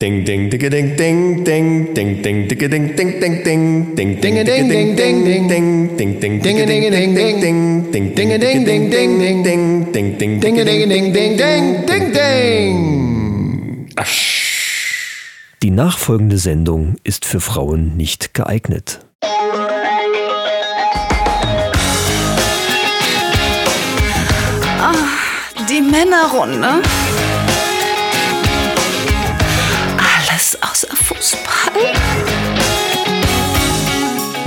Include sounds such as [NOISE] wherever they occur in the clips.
Ding ding ding ding ding ding ding ding ding ding ding ding ding ding ding, ding, ding, ding. ding ding ding ding, ding. ding ding Dinge, ding, ding, ding, ding. ding ding ding Ding, ding, ding, ding, ding, ding, ding. Die nachfolgende Sendung ist für Frauen nicht geeignet. Die Männerrunde.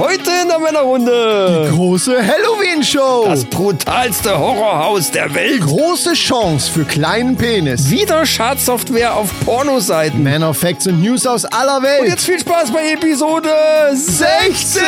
Heute in der Männerrunde Große Halloween-Show. das brutalste Horrorhaus der Welt. Große Chance für kleinen Penis. Wieder Schadsoftware auf Pornoseiten. Man Facts und News aus aller Welt. Und jetzt viel Spaß bei Episode 16!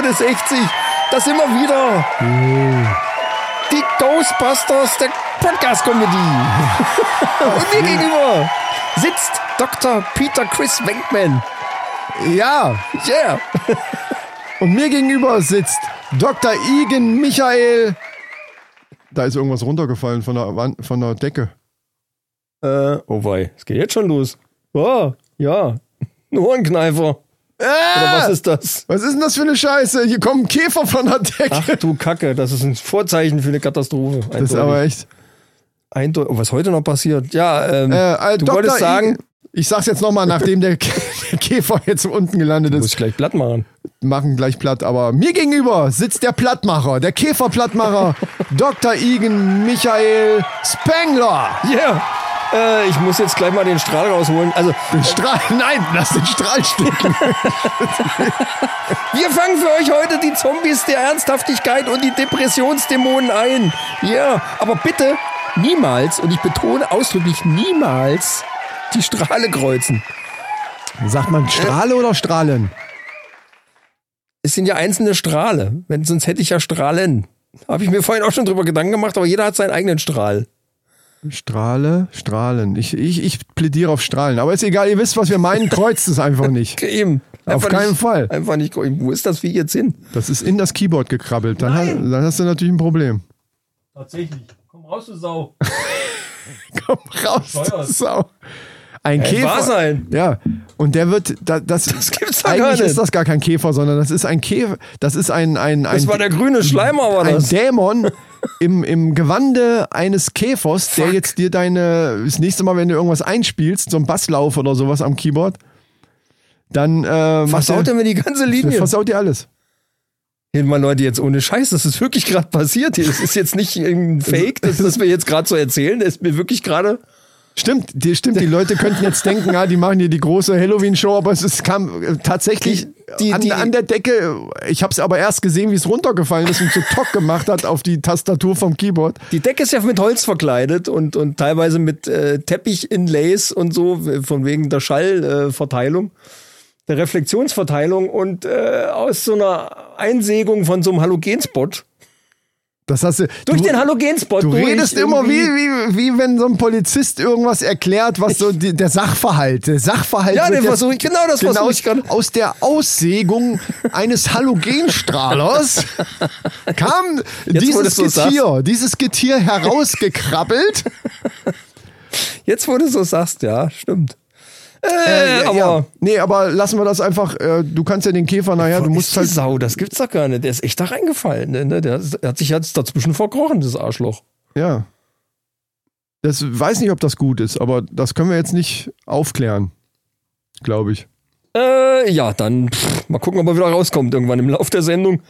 Episode 60. Da sind wir wieder. Die Ghostbusters der Podcast-Comedy. [LAUGHS] Und mir gegenüber sitzt Dr. Peter Chris Wenkman. Ja, Yeah. [LAUGHS] und mir gegenüber sitzt Dr. Igen Michael. Da ist irgendwas runtergefallen von der, Wand, von der Decke. Äh, oh wei, es geht jetzt schon los. Oh, ja. Ein Ohrenkneifer. Oder was ist das? Was ist denn das für eine Scheiße? Hier kommen Käfer von der Decke. Ach du Kacke, das ist ein Vorzeichen für eine Katastrophe. das ist aber echt. Eindeutig. Oh, was heute noch passiert? Ja, ähm, Äh, äh, du Dr. wolltest sagen, ich sag's jetzt nochmal, nachdem der, Kä- der Käfer jetzt unten gelandet muss ist. ich gleich platt machen. Machen gleich platt, aber mir gegenüber sitzt der Plattmacher, der Käferplattmacher, [LAUGHS] Dr. Igen Michael Spengler. Yeah. Äh, ich muss jetzt gleich mal den Strahl rausholen. Also, Den Strahl, nein, lass den Strahl stecken. [LAUGHS] wir fangen für euch heute die Zombies der Ernsthaftigkeit und die Depressionsdämonen ein. Ja, aber bitte niemals, und ich betone ausdrücklich niemals, die Strahle kreuzen. Sagt man Strahle oder Strahlen? Es sind ja einzelne Strahle. Wenn, sonst hätte ich ja Strahlen. Habe ich mir vorhin auch schon drüber Gedanken gemacht, aber jeder hat seinen eigenen Strahl. Strahle, Strahlen. Ich, ich, ich plädiere auf Strahlen. Aber ist egal, ihr wisst, was wir meinen, kreuzt es einfach [LAUGHS] nicht. Eben. Auf Einfach keinen nicht, Fall. Einfach nicht. Wo ist das Vieh jetzt hin? Das ist in das Keyboard gekrabbelt. Dann, hast, dann hast du natürlich ein Problem. Tatsächlich. Komm raus, du Sau. [LAUGHS] Komm raus, du Sau. Ein Ey, wahr Käfer. sein. Ja, und der wird, da, das, Das gibt's doch eigentlich gar nicht. ist das gar kein Käfer, sondern das ist ein Käfer, das ist ein, ein, ein, Das war der grüne Schleimer, war ein das. Dämon im, im Gewande eines Käfers, der jetzt dir deine, das nächste Mal, wenn du irgendwas einspielst, so ein Basslauf oder sowas am Keyboard, dann äh, Versaut er mir die ganze Linie. versaut dir alles. Hier, mal Leute, jetzt ohne Scheiß, das ist wirklich gerade passiert hier. Das ist jetzt nicht irgendein [LAUGHS] Fake, das, das wir jetzt gerade so erzählen. Das ist mir wirklich gerade. Stimmt, die, stimmt, die Leute könnten jetzt denken, ja, die machen hier die große Halloween-Show, aber es ist, kam äh, tatsächlich Die- die- an, die- an der Decke, ich habe es aber erst gesehen, wie es runtergefallen ist und so Tock gemacht hat auf die Tastatur vom Keyboard. Die Decke ist ja mit Holz verkleidet und, und teilweise mit äh, Teppich-Inlays und so, von wegen der Schallverteilung, der Reflexionsverteilung und äh, aus so einer Einsägung von so einem Halogenspot. Das hast du, Durch du, den Halogenspot. Du redest immer wie, wie, wie wenn so ein Polizist irgendwas erklärt, was so die, der Sachverhalt. Der Sachverhalt Ja, den versuch ich- genau das genau versuch ich gerade. Aus der Aussägung eines Halogenstrahlers kam wo dieses so Getier, dieses Getier herausgekrabbelt. Jetzt, wo du so sagst, ja, stimmt. Äh, aber ja. Nee, aber lassen wir das einfach. Äh, du kannst ja den Käfer nachher, du musst ist die halt. Sau, das gibt's doch gar nicht. Der ist echt da reingefallen. Ne? Der, der hat sich jetzt dazwischen verkrochen, das Arschloch. Ja. Das weiß nicht, ob das gut ist, aber das können wir jetzt nicht aufklären. Glaube ich. Äh, ja, dann pff, mal gucken, ob er wieder rauskommt irgendwann im Lauf der Sendung.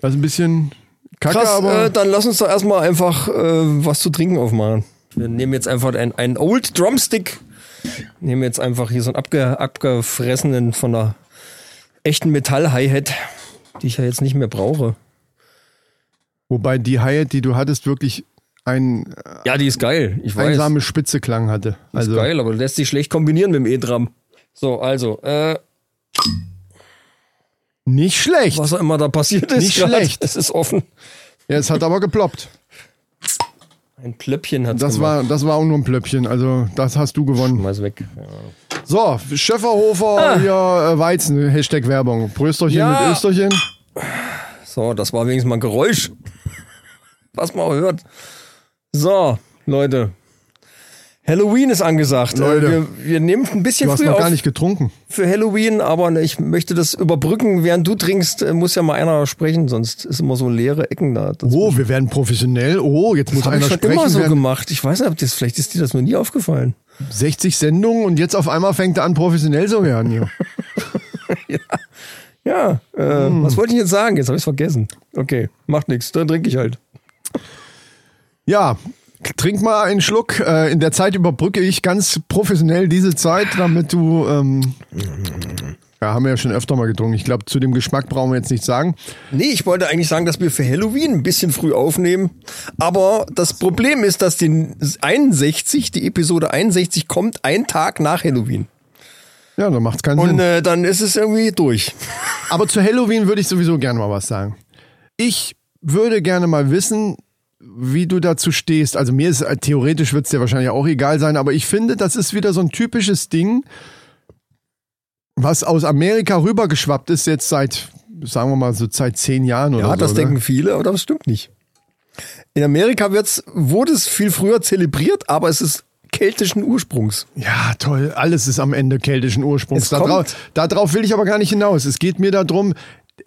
Das ist ein bisschen kacke, Krass, aber. äh, dann lass uns doch erstmal einfach äh, was zu trinken aufmachen. Wir nehmen jetzt einfach einen, einen Old Drumstick. Nehmen jetzt einfach hier so einen abge, abgefressenen von einer echten Metall-Hi-Hat. die ich ja jetzt nicht mehr brauche. Wobei die Hi-Hat, die du hattest, wirklich ein Ja, die ist geil. Ich weiß. einsame Spitze Klang hatte. Also ist geil, aber lässt sich schlecht kombinieren mit dem E-Drum. So, also, äh, nicht schlecht. was auch immer da passiert ist. Nicht grad, schlecht. Es ist offen. Ja, es hat aber geploppt. Ein Plöppchen hat Das war, das war auch nur ein Plöppchen. Also, das hast du gewonnen. Schmeiß weg. Ja. So, Schäferhofer, hier äh, Weizen, Hashtag Werbung. Prösterchen Ja. mit Österchen. So, das war wenigstens mal ein Geräusch. Was man auch hört. So, Leute. Halloween ist angesagt. Leute. Äh, Wir, wir nehmen ein bisschen Du hast früh noch auf gar nicht getrunken. für Halloween, aber ich möchte das überbrücken. Während du trinkst, äh, muss ja mal einer sprechen, sonst ist immer so leere Ecken da. Das Oh, wir werden professionell. Oh, jetzt muss habe einer ich schon sprechen. immer so während gemacht. Ich weiß nicht, ob das, vielleicht ist dir das noch nie aufgefallen. 60 Sendungen und jetzt auf einmal fängt er an, professionell zu werden. Hier. [LAUGHS] Ja, äh, Hm. was wollte ich jetzt sagen? Jetzt habe ich es vergessen. Okay, macht nichts, dann trinke ich halt. Ja, trink mal einen Schluck. Äh, in der Zeit überbrücke ich ganz professionell diese Zeit, damit du. Ähm, ja, haben wir ja schon öfter mal getrunken. Ich glaube, zu dem Geschmack brauchen wir jetzt nichts sagen. Nee, ich wollte eigentlich sagen, dass wir für Halloween ein bisschen früh aufnehmen. Aber das Problem ist, dass die 61, die Episode 61 kommt ein Tag nach Halloween. Ja, dann macht's keinen Und Sinn. äh, dann ist es irgendwie durch. Aber zu Halloween würde ich sowieso gerne mal was sagen. Ich würde gerne mal wissen, wie du dazu stehst. Also mir ist äh, theoretisch wird es dir wahrscheinlich auch egal sein, aber ich finde, das ist wieder so ein typisches Ding, was aus Amerika rübergeschwappt ist jetzt seit, sagen wir mal, so seit zehn Jahren oder Ja, so. das ne? denken viele, aber das stimmt nicht. In Amerika wird's, wurde es viel früher zelebriert, aber es ist keltischen Ursprungs. Ja, toll. Alles ist am Ende keltischen Ursprungs. Darauf, darauf will ich aber gar nicht hinaus. Es geht mir darum,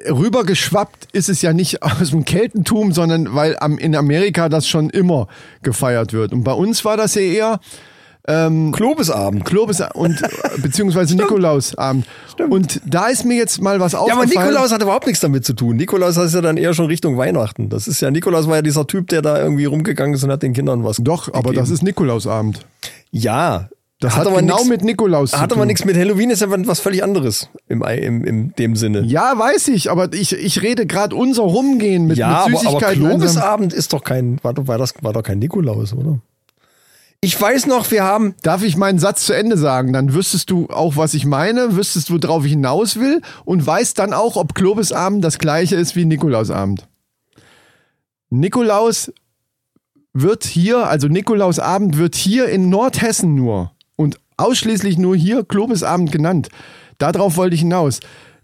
rübergeschwappt ist es ja nicht [LAUGHS] aus dem Keltentum, sondern weil am, in Amerika das schon immer gefeiert wird. Und bei uns war das ja eher Klobesabend. Klobes und [LAUGHS] beziehungsweise Nikolausabend. Und da ist mir jetzt mal was Ja, aber aufgefallen. Nikolaus hat überhaupt nichts damit zu tun. Nikolaus ist ja dann eher schon Richtung Weihnachten. Das ist ja, Nikolaus war ja dieser Typ, der da irgendwie rumgegangen ist und hat den Kindern was. Doch, aber das ist Nikolausabend. Ja. Das hat, genau nix- mit Nikolaus zu Hat tun. aber nichts mit Halloween, ist ja was völlig anderes im, im, im dem Sinne. Ja, weiß ich, aber ich, ich rede gerade unser Rumgehen mit, Ja, mit aber, aber Süßigkeiten. einsam- Klobesabend ist doch kein, war, doch- war, das, war doch kein Nikolaus, oder? Ich weiß noch, wir haben, Darf ich meinen Satz zu Ende sagen? Dann wüsstest du auch, was ich meine, wüsstest, worauf ich hinaus will und weißt dann auch, ob Klobesabend das gleiche ist wie Nikolausabend. Nikolaus wird hier, also Nikolausabend wird hier in Nordhessen nur ausschließlich nur hier Klobesabend genannt. Darauf wollte ich hinaus.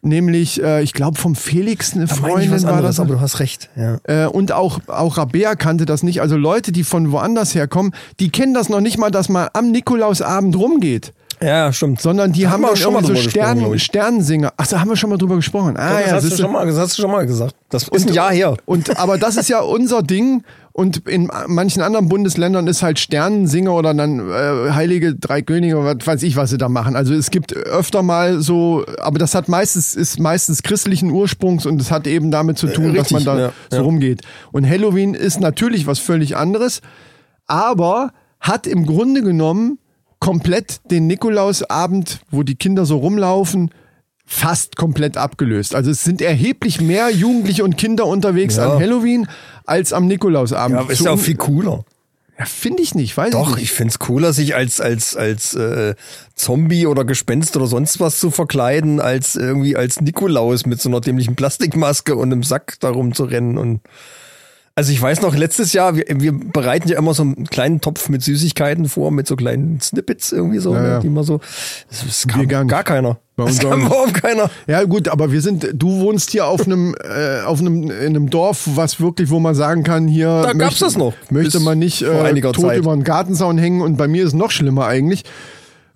Nämlich, äh, ich glaube, vom Felix eine da Freundin was war anderes, das. aber du hast recht. Ja. Äh, und auch, auch Rabea kannte das nicht. Also Leute, die von woanders herkommen, die kennen das noch nicht mal, dass man am Nikolausabend rumgeht. Ja, stimmt. Sondern die haben wir dann schon mal so Stern, glaub ich. Sternensinger. Ach, da haben wir schon mal drüber gesprochen. Ah, das, ja, hast du schon mal, das hast du schon mal gesagt. Das ist ein Jahr her. Und aber das ist ja [LAUGHS] unser Ding. Und in manchen anderen Bundesländern ist halt Sternensinger oder dann äh, Heilige Drei Könige oder was weiß ich, was sie da machen. Also es gibt öfter mal so, aber das hat meistens, ist meistens christlichen Ursprungs und es hat eben damit zu tun, dass richtig, man da ja, so ja. rumgeht. Und Halloween ist natürlich was völlig anderes, aber hat im Grunde genommen komplett den Nikolausabend, wo die Kinder so rumlaufen, fast komplett abgelöst. Also es sind erheblich mehr Jugendliche und Kinder unterwegs Ja. an Halloween als am Nikolausabend. Ja, aber ist ja auch viel cooler. ja, Finde ich nicht, weiß Doch, ich nicht. ich find's cooler, sich als, als, als äh, Zombie oder Gespenst oder sonst was zu verkleiden, als irgendwie als Nikolaus mit so einer dämlichen Plastikmaske und einem Sack darum zu rennen. Und also ich weiß noch, letztes Jahr, wir, wir bereiten ja immer so einen kleinen Topf mit Süßigkeiten vor, mit so kleinen Snippets irgendwie so, ne, ja. die immer so. Das, das Wir kam gar gar, keiner. Bei das uns auch kam überhaupt keiner. Ja gut, aber wir sind, du wohnst hier auf einem, äh, auf einem, in einem Dorf, was wirklich, wo man sagen kann, hier Da gab's das noch. möchte man nicht äh, tot Zeit. über einen Gartenzaun hängen und bei mir ist es noch schlimmer eigentlich.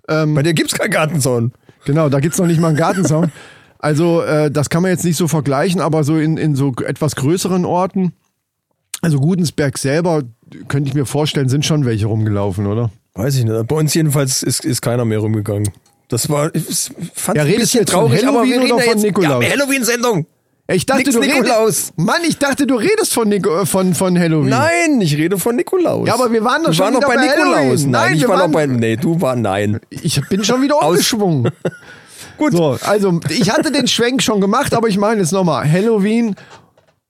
Bei dir gibt's keinen Gartenzaun. Genau, da gibt's noch nicht mal einen Gartenzaun. [LAUGHS] Also äh, das kann man jetzt nicht so vergleichen, aber so in, in so etwas größeren Orten, also Gudensberg selber, könnte ich mir vorstellen, sind schon welche rumgelaufen, oder? Weiß ich nicht. Bei uns jedenfalls ist, ist keiner mehr rumgegangen. Das war, ich fand Ja, ein redest bisschen traurig, aber wir reden oder von jetzt, Nikolaus? Ja, Halloween-Sendung. Ich dachte, Nix du Nikolaus. redest. Mann, ich dachte, du redest von, Nico, äh, von, von Halloween. Nein, ich rede von Nikolaus. Ja, aber wir waren doch wir schon waren noch wieder bei bei Nikolaus. Halloween. Nein, Nein, ich wir war noch bei, nee, du war, nein. Ich bin schon wieder [LAUGHS] umgeschwungen. [LAUGHS] Gut. So, also ich hatte den Schwenk schon gemacht, aber ich meine jetzt nochmal, Halloween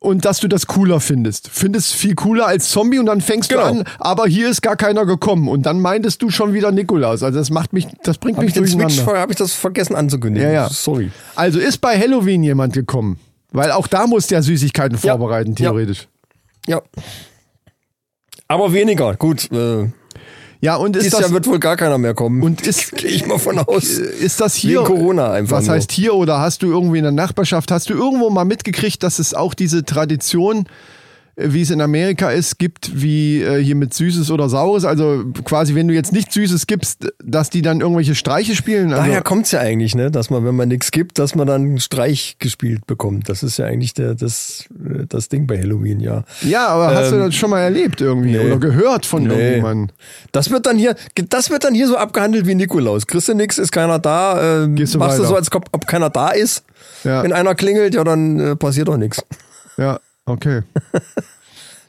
und dass du das cooler findest. Findest viel cooler als Zombie und dann fängst Genau. du an, aber hier ist gar keiner gekommen und dann meintest du schon wieder Nikolaus. Also das macht mich, das bringt Habe mich ich, den Switch, durcheinander. hab ich das vergessen anzukündigen? Ja, ja. Sorry. Also ist bei Halloween jemand gekommen? Weil auch da musst du ja Süßigkeiten Ja. vorbereiten, Ja. theoretisch. Ja. Aber weniger. Gut. Äh, Ja, und ist dieses das Jahr wird wohl gar keiner mehr kommen. und ist [LAUGHS] Gehe ich mal von aus. ist das hier Wegen Corona einfach Was nur. heißt hier oder hast du irgendwie in der Nachbarschaft, hast du irgendwo mal mitgekriegt, dass es auch diese Tradition, äh, wie es in Amerika ist, gibt, wie äh, hier mit Süßes oder Saures? Also quasi, wenn du jetzt nicht Süßes gibst, dass die dann irgendwelche Streiche spielen? Also, Daher kommt's ja eigentlich, ne, dass man, wenn man nichts gibt, dass man dann einen Streich gespielt bekommt. Das ist ja eigentlich der, das, äh, das Ding bei Halloween, ja. ja, aber hast du Ähm, das schon mal erlebt irgendwie nee. oder gehört von Nee. irgendjemandem? Das wird dann hier, das wird dann hier so abgehandelt wie Nikolaus. Kriegst du nix, ist keiner da, äh, Gehst du machst du weiter. so, als ob, ob keiner da ist. Ja. Wenn einer klingelt, ja, dann äh, passiert doch nichts. Ja, okay. [LAUGHS]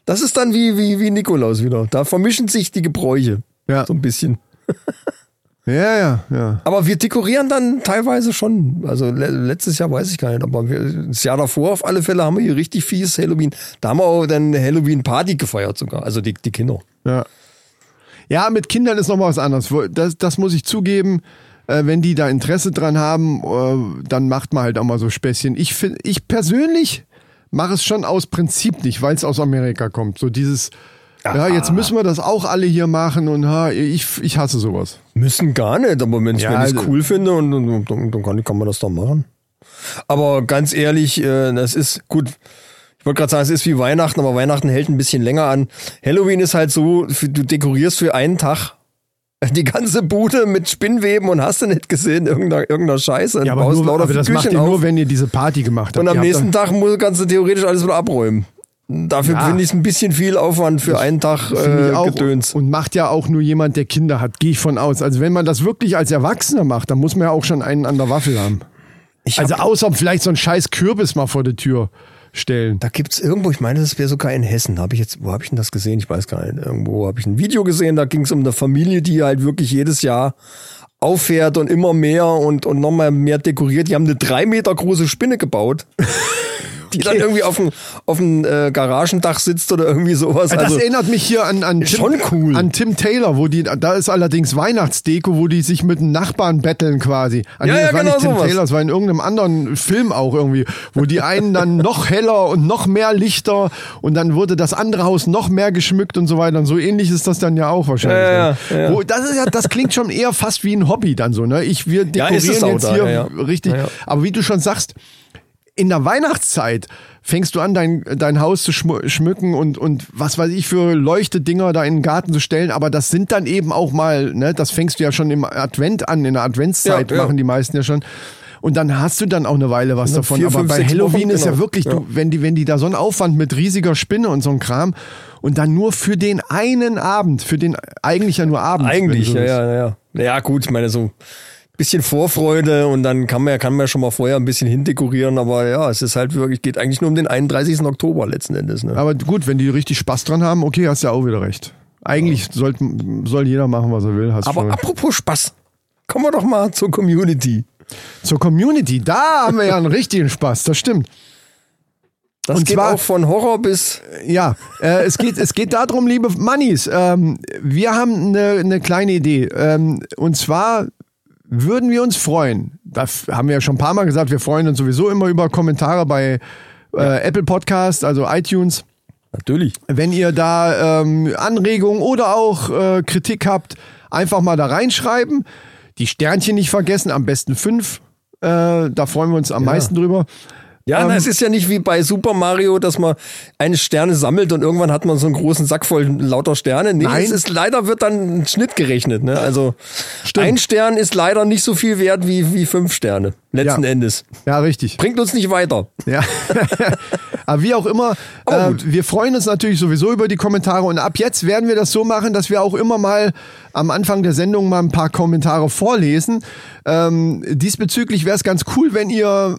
Das ist dann wie, wie, wie Nikolaus wieder. Da vermischen sich die Gebräuche. Ja. So ein bisschen. [LAUGHS] Ja, ja, ja. Aber wir dekorieren dann teilweise schon. Also le letztes Jahr weiß ich gar nicht, aber wir, das Jahr davor auf alle Fälle haben wir hier richtig fies Halloween. Da haben wir auch dann eine Halloween-Party gefeiert sogar. Also die, die Kinder. Ja. Ja, mit Kindern ist noch mal was anderes. Das, das muss ich zugeben. Äh, wenn die da Interesse dran haben, äh, dann macht man halt auch mal so Späßchen. Ich, find, ich persönlich mache es schon aus Prinzip nicht, weil es aus Amerika kommt. So dieses, ja, jetzt müssen wir das auch alle hier machen und ha, ich, ich hasse sowas. Müssen gar nicht, aber Ja, wenn ich es also- cool finde, und, und, dann, dann kann, kann man das doch machen. Aber ganz ehrlich, äh, das ist gut. Ich wollte gerade sagen, es ist wie Weihnachten, aber Weihnachten hält ein bisschen länger an. Halloween ist halt so, du dekorierst für einen Tag [LAUGHS] die ganze Bude mit Spinnweben und hast du nicht gesehen, irgendeiner, irgendeiner Scheiße. Ja, aber, baust nur, aber das macht Figürchen ihr nur, auf. wenn ihr diese Party gemacht habt. Und am Ihr nächsten Tag muss, kannst du theoretisch alles wieder abräumen. Dafür Ja. finde ich es ein bisschen viel Aufwand für einen Tag äh, auch. Gedöns. Und macht ja auch nur jemand, der Kinder hat, gehe ich von aus. Also wenn man das wirklich als Erwachsener macht, dann muss man ja auch schon einen an der Waffel haben. Also außer vielleicht so einen scheiß Kürbis mal vor die Tür stellen. Da gibt's irgendwo, ich meine, das wäre sogar in Hessen. Habe ich jetzt, wo habe ich denn das gesehen? Ich weiß gar nicht. Irgendwo habe ich ein Video gesehen, da ging es um eine Familie, die halt wirklich jedes Jahr auffährt und immer mehr und, und nochmal mehr dekoriert. Die haben eine drei Meter große Spinne gebaut. [LAUGHS] Die dann irgendwie auf dem, auf dem äh, Garagendach sitzt oder irgendwie sowas. Das Also, erinnert mich hier an, an, Tim, schon cool. an Tim Taylor, wo die, da ist allerdings Weihnachtsdeko, wo die sich mit einem Nachbarn betteln quasi. Ah, Ja, nee, ja, das war genau nicht Tim sowas. Taylor, das war in irgendeinem anderen Film auch irgendwie, wo die einen dann [LAUGHS] noch heller und noch mehr Lichter und dann wurde das andere Haus noch mehr geschmückt und so weiter. Und so ähnlich ist das dann ja auch wahrscheinlich. Ja, ja, ne? ja, ja. Wo, das, ist ja, das klingt schon eher fast wie ein Hobby dann so, ne? Ich, wir Ja, dekorieren jetzt da, hier ja, ja. richtig. Ja, ja. Aber wie du schon sagst, in der Weihnachtszeit fängst du an, dein, dein Haus zu schmücken und, und was weiß ich für Leuchtedinger da in den Garten zu stellen. Aber das sind dann eben auch mal, ne, das fängst du ja schon im Advent an, in der Adventszeit Ja, ja. machen die meisten ja schon. Und dann hast du dann auch eine Weile was davon. vier, Aber fünf, bei Halloween Wochen, ist ja genau. wirklich, Ja. Du, wenn die, wenn die da so einen Aufwand mit riesiger Spinne und so ein Kram und dann nur für den einen Abend, für den eigentlich ja nur Abend. eigentlich, ja, ja, ja. Ja, gut, ich meine, so bisschen Vorfreude und dann kann man ja kann man ja schon mal vorher ein bisschen hindekorieren, aber ja, es ist halt wirklich, geht eigentlich nur um den 31. Oktober letzten Endes. Ne? Aber gut, wenn die richtig Spaß dran haben, okay, hast ja auch wieder recht. Eigentlich sollte, soll jeder machen, was er will. Hast Aber schon. apropos Spaß, kommen wir doch mal zur Community. Zur Community, da haben wir ja einen [LAUGHS] richtigen Spaß, das stimmt. Das Und geht zwar- auch von Horror bis Ja, äh, es, geht, es geht darum, liebe Mannis, ähm, wir haben eine, eine kleine Idee. Ähm, und zwar würden wir uns freuen, das haben wir ja schon ein paar Mal gesagt, wir freuen uns sowieso immer über Kommentare bei äh, Apple Podcast, also iTunes. natürlich. Wenn ihr da ähm, Anregungen oder auch äh, Kritik habt, einfach mal da reinschreiben. Die Sternchen nicht vergessen, am besten fünf. Äh, da freuen wir uns am meisten drüber. Ja, Ähm, es ist ja nicht wie bei Super Mario, dass man eine Sterne sammelt und irgendwann hat man so einen großen Sack voll lauter Sterne. Nee, Nein. es ist leider wird dann ein Schnitt gerechnet. Ne? Also Stimmt. ein Stern ist leider nicht so viel wert wie, wie fünf Sterne. Letzten Ja. Endes. Ja, richtig. Bringt uns nicht weiter. Ja. [LAUGHS] Aber wie auch immer, äh, wir freuen uns natürlich sowieso über die Kommentare und ab jetzt werden wir das so machen, dass wir auch immer mal am Anfang der Sendung mal ein paar Kommentare vorlesen. Ähm, diesbezüglich wäre es ganz cool, wenn ihr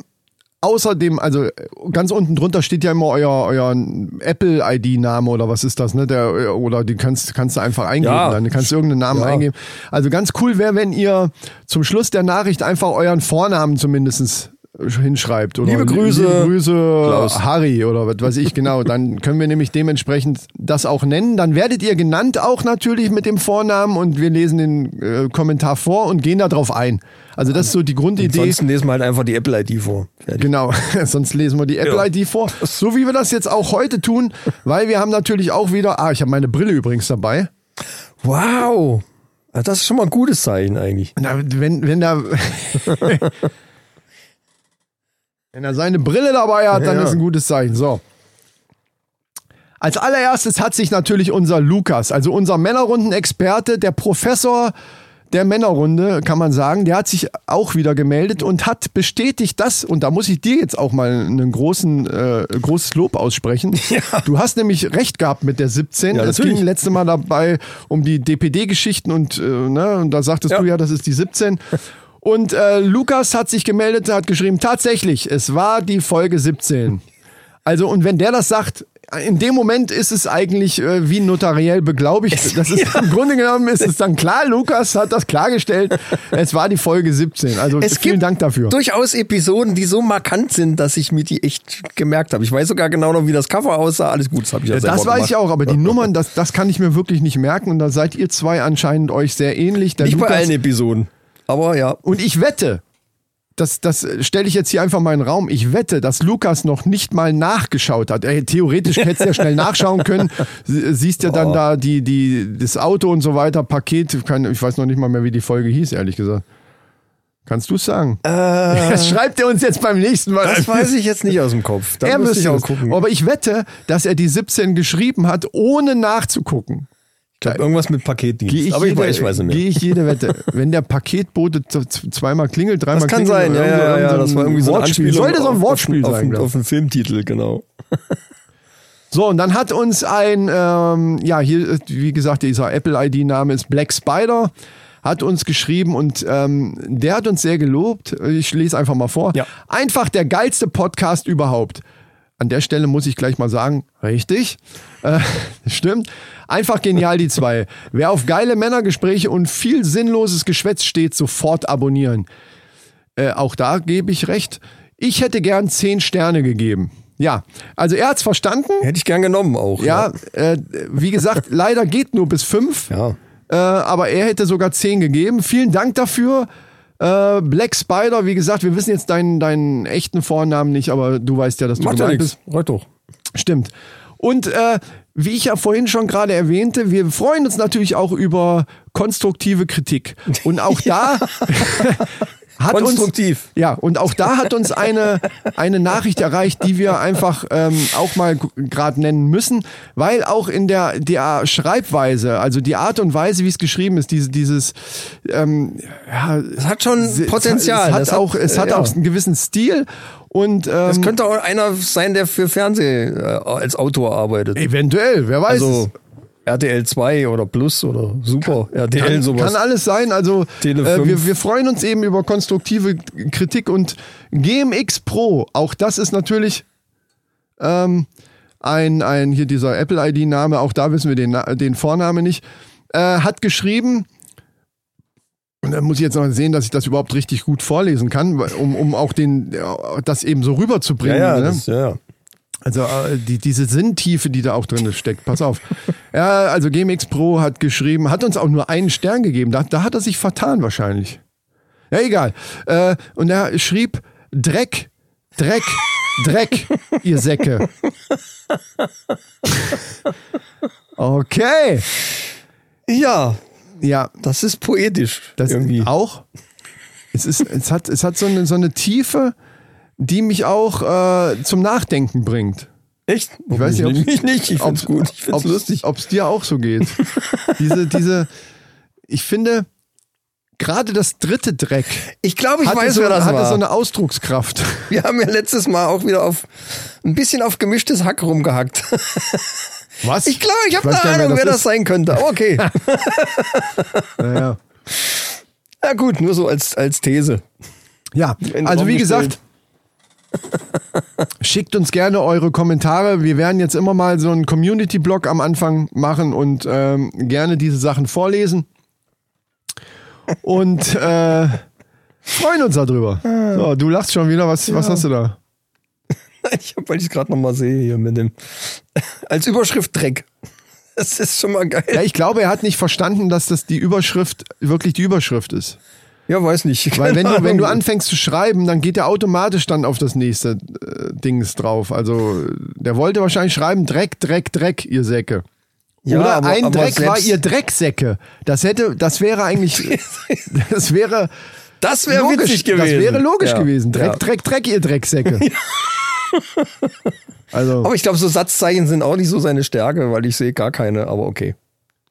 außerdem, also ganz unten drunter steht ja immer euer, euer Apple-ID-Name oder was ist das, ne? Der, oder die kannst, kannst du einfach eingeben. Ja. Dann kannst du irgendeinen Namen Ja. eingeben. Also ganz cool wäre, wenn ihr zum Schluss der Nachricht einfach euren Vornamen zumindest hinschreibt. Oder Liebe Grüße, Liebe Grüße Klaus. Harry oder was weiß ich genau. Dann [LAUGHS] können wir nämlich dementsprechend das auch nennen. Dann werdet ihr genannt auch natürlich mit dem Vornamen und wir lesen den äh, Kommentar vor und gehen da drauf ein. Also das ist so die Grundidee. Ansonsten lesen wir halt einfach die Apple-ID vor. Fertig. Genau, [LAUGHS] sonst lesen wir die Ja. Apple-ID vor. So wie wir das jetzt auch heute tun, weil wir haben natürlich auch wieder, ah, ich habe meine Brille übrigens dabei. Wow. Das ist schon mal ein gutes Zeichen eigentlich. Na, wenn, wenn da, [LAUGHS] wenn er seine Brille dabei hat, dann Ja. ist ein gutes Zeichen. So. Als allererstes hat sich natürlich unser Lukas, also unser Männerrunden-Experte, der Professor der Männerrunde, kann man sagen, der hat sich auch wieder gemeldet und hat bestätigt das, und da muss ich dir jetzt auch mal einen großen, äh, großes Lob aussprechen. Du hast nämlich recht gehabt mit der 17. Ja, es ging letzte Mal dabei um die DPD-Geschichten und, äh, ne, und da sagtest Ja. du ja, das ist die 17. Und äh, Lukas hat sich gemeldet, hat geschrieben, tatsächlich, es war die Folge 17. Also, und wenn der das sagt, in dem Moment ist es eigentlich äh, wie notariell beglaubigt. Das ist [LAUGHS] im Grunde genommen ist es dann klar, Lukas hat das klargestellt. Es war die Folge 17. Also Es vielen Dank dafür. Durchaus Episoden, die so markant sind, dass ich mir die echt gemerkt habe. Ich weiß sogar genau noch, wie das Cover aussah. Alles gut, das habe ich ja, Ja, das weiß gemacht. ich auch, aber die Nummern, das, das kann ich mir wirklich nicht merken. Und da seid ihr zwei anscheinend euch sehr ähnlich. Der Nicht bei Lukas, allen Episoden. Aber ja. Und ich wette, das, das stelle ich jetzt hier einfach mal in den Raum. Ich wette, dass Lukas noch nicht mal nachgeschaut hat. Ey, theoretisch [LAUGHS] hättest du ja schnell nachschauen können. Sie- Siehst ja dann da die, die, das Auto und so weiter, Paket. Ich weiß noch nicht mal mehr, wie die Folge hieß, ehrlich gesagt. Kannst du es sagen? [LAUGHS] das schreibt er uns jetzt beim nächsten Mal. Äh. Das weiß ich jetzt nicht aus dem Kopf. Da er müsste ich auch gucken. Aber ich wette, dass er die 17 geschrieben hat, ohne nachzugucken. Ich glaube, irgendwas mit Paketdienst. Aber jede, ich weiß nicht mehr. Gehe ich jede Wette. Wenn der Paketbote zweimal klingelt, dreimal Das kann klingelt. sein, ja, ja, ja. Das war irgendwie so ein Wortspiel. Sollte so ein Wortspiel auf, sein. Auf, auf einen Filmtitel, genau. [LAUGHS] So, und dann hat uns ein, ähm, ja, hier, ist, wie gesagt, dieser Apple-ID-Name ist Black Spider, hat uns geschrieben und ähm, der hat uns sehr gelobt. Ich lese einfach mal vor. Ja. Einfach der geilste Podcast überhaupt. An der Stelle muss ich gleich mal sagen, richtig, äh, [LAUGHS] stimmt. Einfach genial, die zwei. Wer auf geile Männergespräche und viel sinnloses Geschwätz steht, sofort abonnieren. Äh, auch da gebe ich recht. Ich hätte gern zehn Sterne gegeben. Ja, also er hat's verstanden. Hätte ich gern genommen auch. Ja, äh, wie gesagt, [LAUGHS] leider geht nur bis fünf. Ja. Äh, aber er hätte sogar zehn gegeben. Vielen Dank dafür. Äh, Black Spider, wie gesagt, wir wissen jetzt deinen, deinen echten Vornamen nicht, aber du weißt ja, dass du Macht ja gemeint nichts. bist. Reicht doch. Stimmt. Und äh, wie ich ja vorhin schon gerade erwähnte, wir freuen uns natürlich auch über konstruktive Kritik. Und auch [LAUGHS] da [LAUGHS] hat uns Konstruktiv. ja, und auch da hat uns eine, eine Nachricht erreicht, die wir einfach ähm, auch mal gerade nennen müssen, weil auch in der, der Schreibweise, also die Art und Weise, wie es geschrieben ist, diese, dieses, ähm, ja, Es hat schon es- Potenzial. Es hat, Das auch, es äh, hat ja. auch einen gewissen Stil und ähm, Es könnte auch einer sein, der für Fernsehen äh, als Autor arbeitet. eventuell, wer weiß. Also RTL 2 oder Plus oder Super RTL Kann, sowas. kann alles sein. Also äh, 5. wir, wir freuen uns eben über konstruktive Kritik und GMX Pro. Auch das ist natürlich ähm, ein, ein hier dieser Apple ID-Name. Auch da wissen wir den, den Vornamen nicht. Äh, hat geschrieben. Und dann muss ich jetzt noch sehen, dass ich das überhaupt richtig gut vorlesen kann, um, um auch den, ja, das eben so ja, rüberzubringen. ja, ne? das, ja. Also äh, die, diese Sinntiefe, die da auch drin steckt. Pass auf. [LAUGHS] ja, also GMX Pro hat geschrieben, hat uns auch nur einen Stern gegeben. Da, da hat er sich vertan wahrscheinlich. Ja, egal. Äh, und er schrieb Dreck, Dreck, Dreck, ihr Säcke. [LAUGHS] Okay. ja, Ja, das ist poetisch. das irgendwie. auch. Es, ist, es, hat, es hat so eine, so eine Tiefe, die mich auch äh, zum Nachdenken bringt. Echt? Ich weiß nicht, ob's- ich nicht. Ich find's gut. Ich find's lustig. Ob es dir auch so geht. [LAUGHS] diese, diese, ich finde, gerade das dritte Dreck Ich glaube, ich hatte, weiß, so, wer das hatte war. so eine Ausdruckskraft. Wir haben ja letztes Mal auch wieder auf ein bisschen auf gemischtes Hack rumgehackt. [LAUGHS] Was? Ich glaube, ich habe eine Ahnung, wer das ist. sein könnte. Aber okay. [LAUGHS] Ja, ja gut, nur so als, als These. ja. Also wie gesagt, [LAUGHS] Schickt uns gerne eure Kommentare. Wir werden jetzt immer mal so einen Community-Blog am Anfang machen und ähm, gerne diese Sachen vorlesen. Und äh, freuen uns darüber. So, du lachst schon wieder. Was, was hast du da? [LAUGHS] Ich hab, weil ich es gerade nochmal sehe hier mit dem [LAUGHS] als Überschrift Dreck. Das ist schon mal geil. Ja, ich glaube, er hat nicht verstanden, dass das die Überschrift wirklich die Überschrift ist. Ja, weiß nicht. Weil wenn [LAUGHS] du, wenn du anfängst zu schreiben, dann geht er automatisch dann auf das nächste äh, Dings drauf. Also der wollte wahrscheinlich schreiben, Dreck, Dreck, Dreck, ihr Säcke. Ja, Oder aber- ein aber Dreck war ihr Drecksäcke. Das hätte, das wäre eigentlich, [LAUGHS] das wäre das wäre logisch gewesen. Das wäre logisch Ja. gewesen. Dreck, Ja. Dreck, Dreck, ihr Drecksäcke. [LAUGHS] Also, Aber ich glaube, so Satzzeichen sind auch nicht so seine Stärke, weil ich sehe gar keine, aber okay.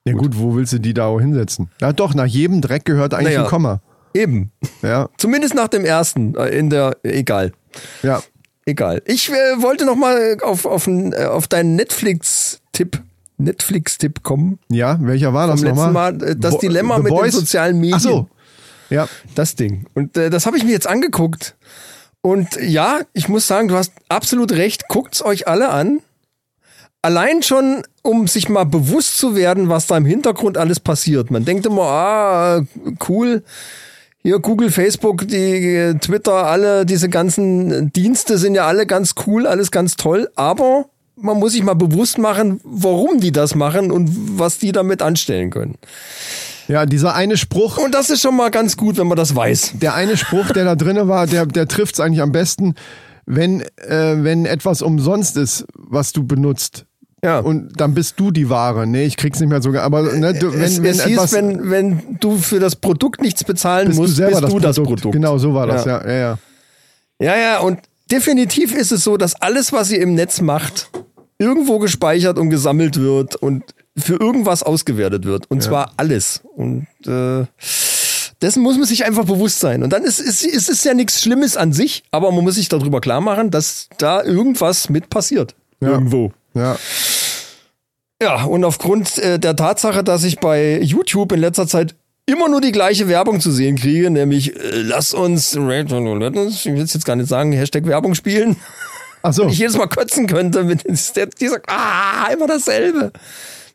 ja gut, wo willst du die da auch hinsetzen? Ja doch, nach jedem Dreck gehört eigentlich Naja. ein Komma. Eben. Ja, Zumindest nach dem ersten, äh, in der, egal. ja. Egal. Ich äh, wollte noch mal auf, auf, äh, auf deinen Netflix-Tipp, Netflix-Tipp kommen. Ja, welcher war das nochmal? Mal, äh, das Bo- Dilemma The mit den sozialen Medien. Ach so. Ja. Das Ding. Und äh, das habe ich mir jetzt angeguckt. Und ja, ich muss sagen, du hast absolut recht. Guckt's euch alle an. Allein schon, um sich mal bewusst zu werden, was da im Hintergrund alles passiert. Man denkt immer, ah, cool. Hier Google, Facebook, die äh, Twitter, alle diese ganzen Dienste sind ja alle ganz cool, alles ganz toll. Aber man muss sich mal bewusst machen, warum die das machen und was die damit anstellen können. Ja, dieser eine Spruch, Und das ist schon mal ganz gut, wenn man das weiß. der eine Spruch, der da drinne war, der, der trifft es eigentlich am besten, wenn, äh, wenn etwas umsonst ist, was du benutzt. Ja. Und dann bist du die Ware. Nee, ich krieg's nicht mehr sogar. Aber ne, du, wenn, es, wenn es hieß, wenn, wenn du für das Produkt nichts bezahlen bist musst, du selber bist du das, das Produkt. Produkt. Genau, so war das, Ja. ja. ja, ja. Ja, ja, und definitiv ist es so, dass alles, was ihr im Netz macht, irgendwo gespeichert und gesammelt wird und für irgendwas ausgewertet wird. Und zwar alles. Und äh, dessen muss man sich einfach bewusst sein. Und dann ist, ist, ist es ja nichts Schlimmes an sich, aber man muss sich darüber klar machen, dass da irgendwas mit passiert. Ja. Irgendwo. Ja. Ja, und aufgrund äh, der Tatsache, dass ich bei YouTube in letzter Zeit immer nur die gleiche Werbung zu sehen kriege, nämlich äh, lass uns ich will jetzt gar nicht sagen, Hashtag Werbung spielen, Ach so. [LAUGHS] ich jedes Mal kotzen könnte mit der, die sagt, ah, immer dasselbe.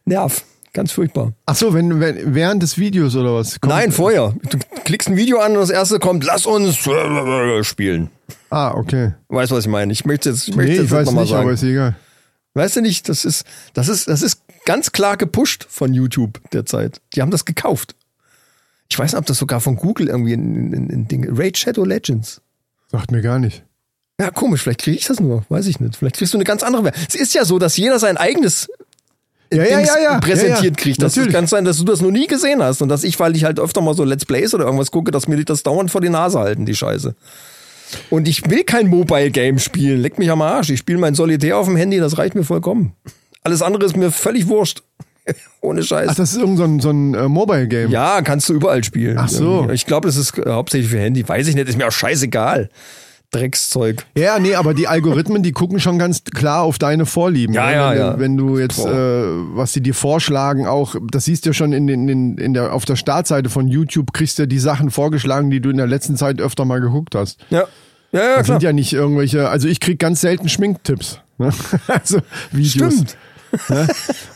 Nerv. Ganz furchtbar. Ach so, wenn, wenn, während des Videos oder was? Kommt- Nein, vorher. Du klickst ein Video an und das erste kommt, lass uns [LAUGHS] spielen. Ah, okay. Weißt du, was ich meine? Ich möchte jetzt, ich möchte Nee, jetzt ich weiß nochmal nicht, aber sagen. ist egal. Weißt du nicht, das ist, das ist, das ist ganz klar gepusht von YouTube derzeit. Die haben das gekauft. Ich weiß nicht, ob das sogar von Google irgendwie in, in, in Dinge. Raid Shadow Legends. Sagt mir gar nicht. Ja, komisch, vielleicht kriege ich das nur, weiß ich nicht. Vielleicht kriegst du eine ganz andere Werbung. Es ist ja so, dass jeder sein eigenes Ja, ja, ja, ja. präsentiert ja, ja. kriegt. Das Natürlich. kann sein, dass du das noch nie gesehen hast und dass ich, weil ich halt öfter mal so Let's Plays oder irgendwas gucke, dass mir die das dauernd vor die Nase halten, die Scheiße. Und ich will kein Mobile Game spielen. Leck mich am Arsch. Ich spiele mein Solitär auf dem Handy, das reicht mir vollkommen. Alles andere ist mir völlig wurscht. [LAUGHS] Ohne Scheiß. Ach, das ist irgend so ein, so ein äh, Mobile-Game. ja, kannst du überall spielen. Ach so. Ich glaube, das ist äh, hauptsächlich für Handy. Weiß ich nicht, ist mir auch scheißegal. Dreckszeug. Ja, nee, aber die Algorithmen, die gucken schon ganz klar auf deine Vorlieben. Ja, ne? ja, wenn, ja. Du, wenn du jetzt, äh, was sie dir vorschlagen, auch, das siehst du ja schon in, den- in, in der, auf der Startseite von YouTube, kriegst du ja die Sachen vorgeschlagen, die du in der letzten Zeit öfter mal geguckt hast. Ja. Ja, ja, Das klar. sind ja nicht irgendwelche, also ich krieg ganz selten Schminktipps. Ne? [LAUGHS] Also Videos. Stimmt. Ne?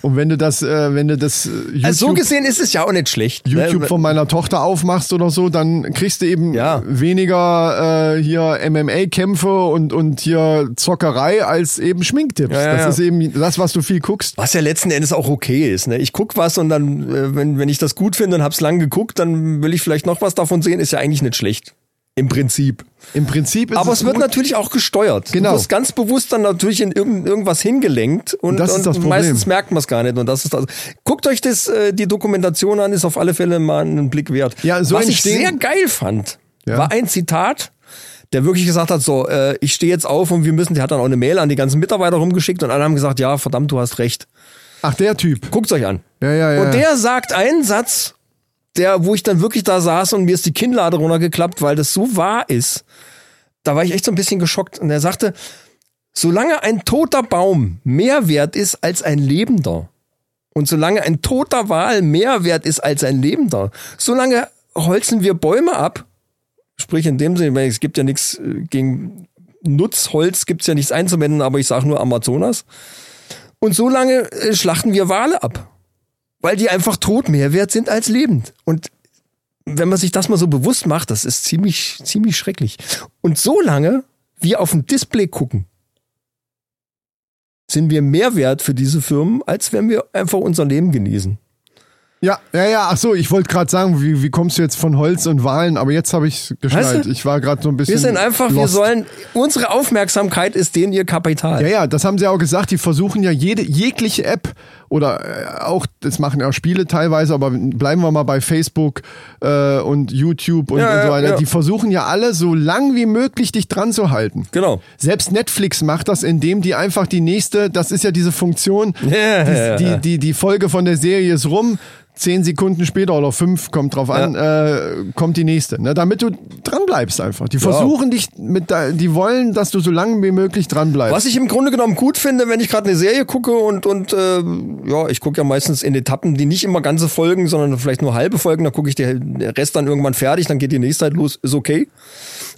Und wenn du das, äh, wenn du das äh, YouTube, Also so gesehen ist es ja auch nicht schlecht. ne? YouTube von meiner Tochter aufmachst oder so, dann kriegst du eben Ja. weniger äh, hier MMA-Kämpfe und, und hier Zockerei als eben Schminktipps. Ja, ja, das ist eben das, was du viel guckst. Was ja letzten Endes auch okay ist. Ne? Ich guck was und dann, äh, wenn, wenn ich das gut finde und hab's lang geguckt, dann will ich vielleicht noch was davon sehen, ist ja eigentlich nicht schlecht. Im Prinzip. Im Prinzip ist Aber es es wird natürlich auch gesteuert. Genau. Du wirst ganz bewusst dann natürlich in irgend, irgendwas hingelenkt und, Das ist das Problem. meistens merkt man es gar nicht. Und das ist das. Guckt euch das, äh, die Dokumentation an, ist auf alle Fälle mal einen Blick wert. Ja, so Was ich sehr geil fand, Ja. war ein Zitat, der wirklich gesagt hat, so, äh, ich stehe jetzt auf und wir müssen, der hat dann auch eine Mail an die ganzen Mitarbeiter rumgeschickt und alle haben gesagt, ja, verdammt, du hast recht. Ach, der Typ. Guckt's euch an. Ja, ja, ja. Und der sagt einen Satz, der, wo ich dann wirklich da saß und mir ist die Kinnlade runtergeklappt, weil das so wahr ist. Da war ich echt so ein bisschen geschockt. Und er sagte, solange ein toter Baum mehr wert ist als ein lebender und solange ein toter Wal mehr wert ist als ein lebender, solange holzen wir Bäume ab. Sprich in dem Sinne, es gibt ja nichts äh, gegen Nutzholz gibt's ja nichts einzuwenden, aber ich sage nur Amazonas. Und so lange äh, schlachten wir Wale ab. Weil die einfach tot mehr wert sind als lebend. Und wenn man sich das mal so bewusst macht, das ist ziemlich, ziemlich schrecklich. Und so lange wir auf ein Display gucken, sind wir mehr wert für diese Firmen, als wenn wir einfach unser Leben genießen. Ja, ja, ja, ach so, ich wollte gerade sagen, wie, wie kommst du jetzt von Holz und Wahlen, aber jetzt habe ich geschnallt. Weißt du? Ich war gerade so ein bisschen Wir sind einfach, wir lost. sollen, unsere Aufmerksamkeit ist denen ihr Kapital. Ja, ja, das haben sie auch gesagt, die versuchen ja jede jegliche App oder äh, auch das machen ja auch Spiele teilweise, aber bleiben wir mal bei Facebook äh, und YouTube und, Ja, und so ja, weiter. ja. Die versuchen ja alle so lang wie möglich dich dran zu halten. Genau. Selbst Netflix macht das, indem die einfach die nächste, das ist ja diese Funktion, Ja, die, ja, ja. die, die, die Folge von der Serie ist rum, zehn Sekunden später oder fünf, kommt drauf an, äh, kommt die nächste. Ne? Damit du dran bleibst einfach. Die versuchen dich mit, da, die wollen, dass du so lange wie möglich dran bleibst. Was ich im Grunde genommen gut finde, wenn ich gerade eine Serie gucke und, und äh, ja, ich gucke ja meistens in Etappen, die nicht immer ganze Folgen, sondern vielleicht nur halbe Folgen, dann gucke ich den Rest dann irgendwann fertig, dann geht die nächste halt los, ist okay.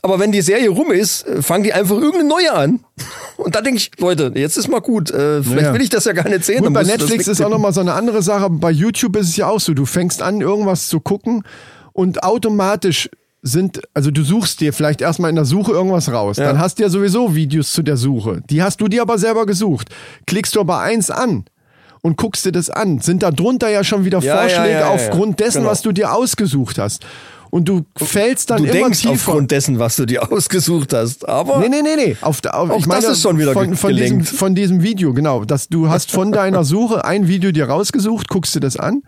Aber wenn die Serie rum ist, äh, fangen die einfach irgendeine neue an. [LAUGHS] Und da denke ich, Leute, jetzt ist mal gut. Äh, vielleicht Ja. will ich das ja gar nicht sehen. Gut, dann bei Netflix ist auch nochmal so eine andere Sache. Bei YouTube ist es ja auch so. Du fängst an, irgendwas zu gucken und automatisch sind, also du suchst dir vielleicht erstmal in der Suche irgendwas raus. Ja. Dann hast du ja sowieso Videos zu der Suche. Die hast du dir aber selber gesucht. Klickst du aber eins an und guckst dir das an, sind da drunter ja schon wieder Ja, Vorschläge ja. aufgrund dessen, Genau. was du dir ausgesucht hast. Und du fällst dann Du immer denkst tiefer. aufgrund dessen, was du dir [LAUGHS] ausgesucht hast. Aber Nee, nee, nee, nee. Auf, auf, ich meine, das ist schon wieder von, von, diesem, gelenkt. von diesem Video, genau. Das, du hast von deiner Suche ein Video dir rausgesucht, guckst dir das an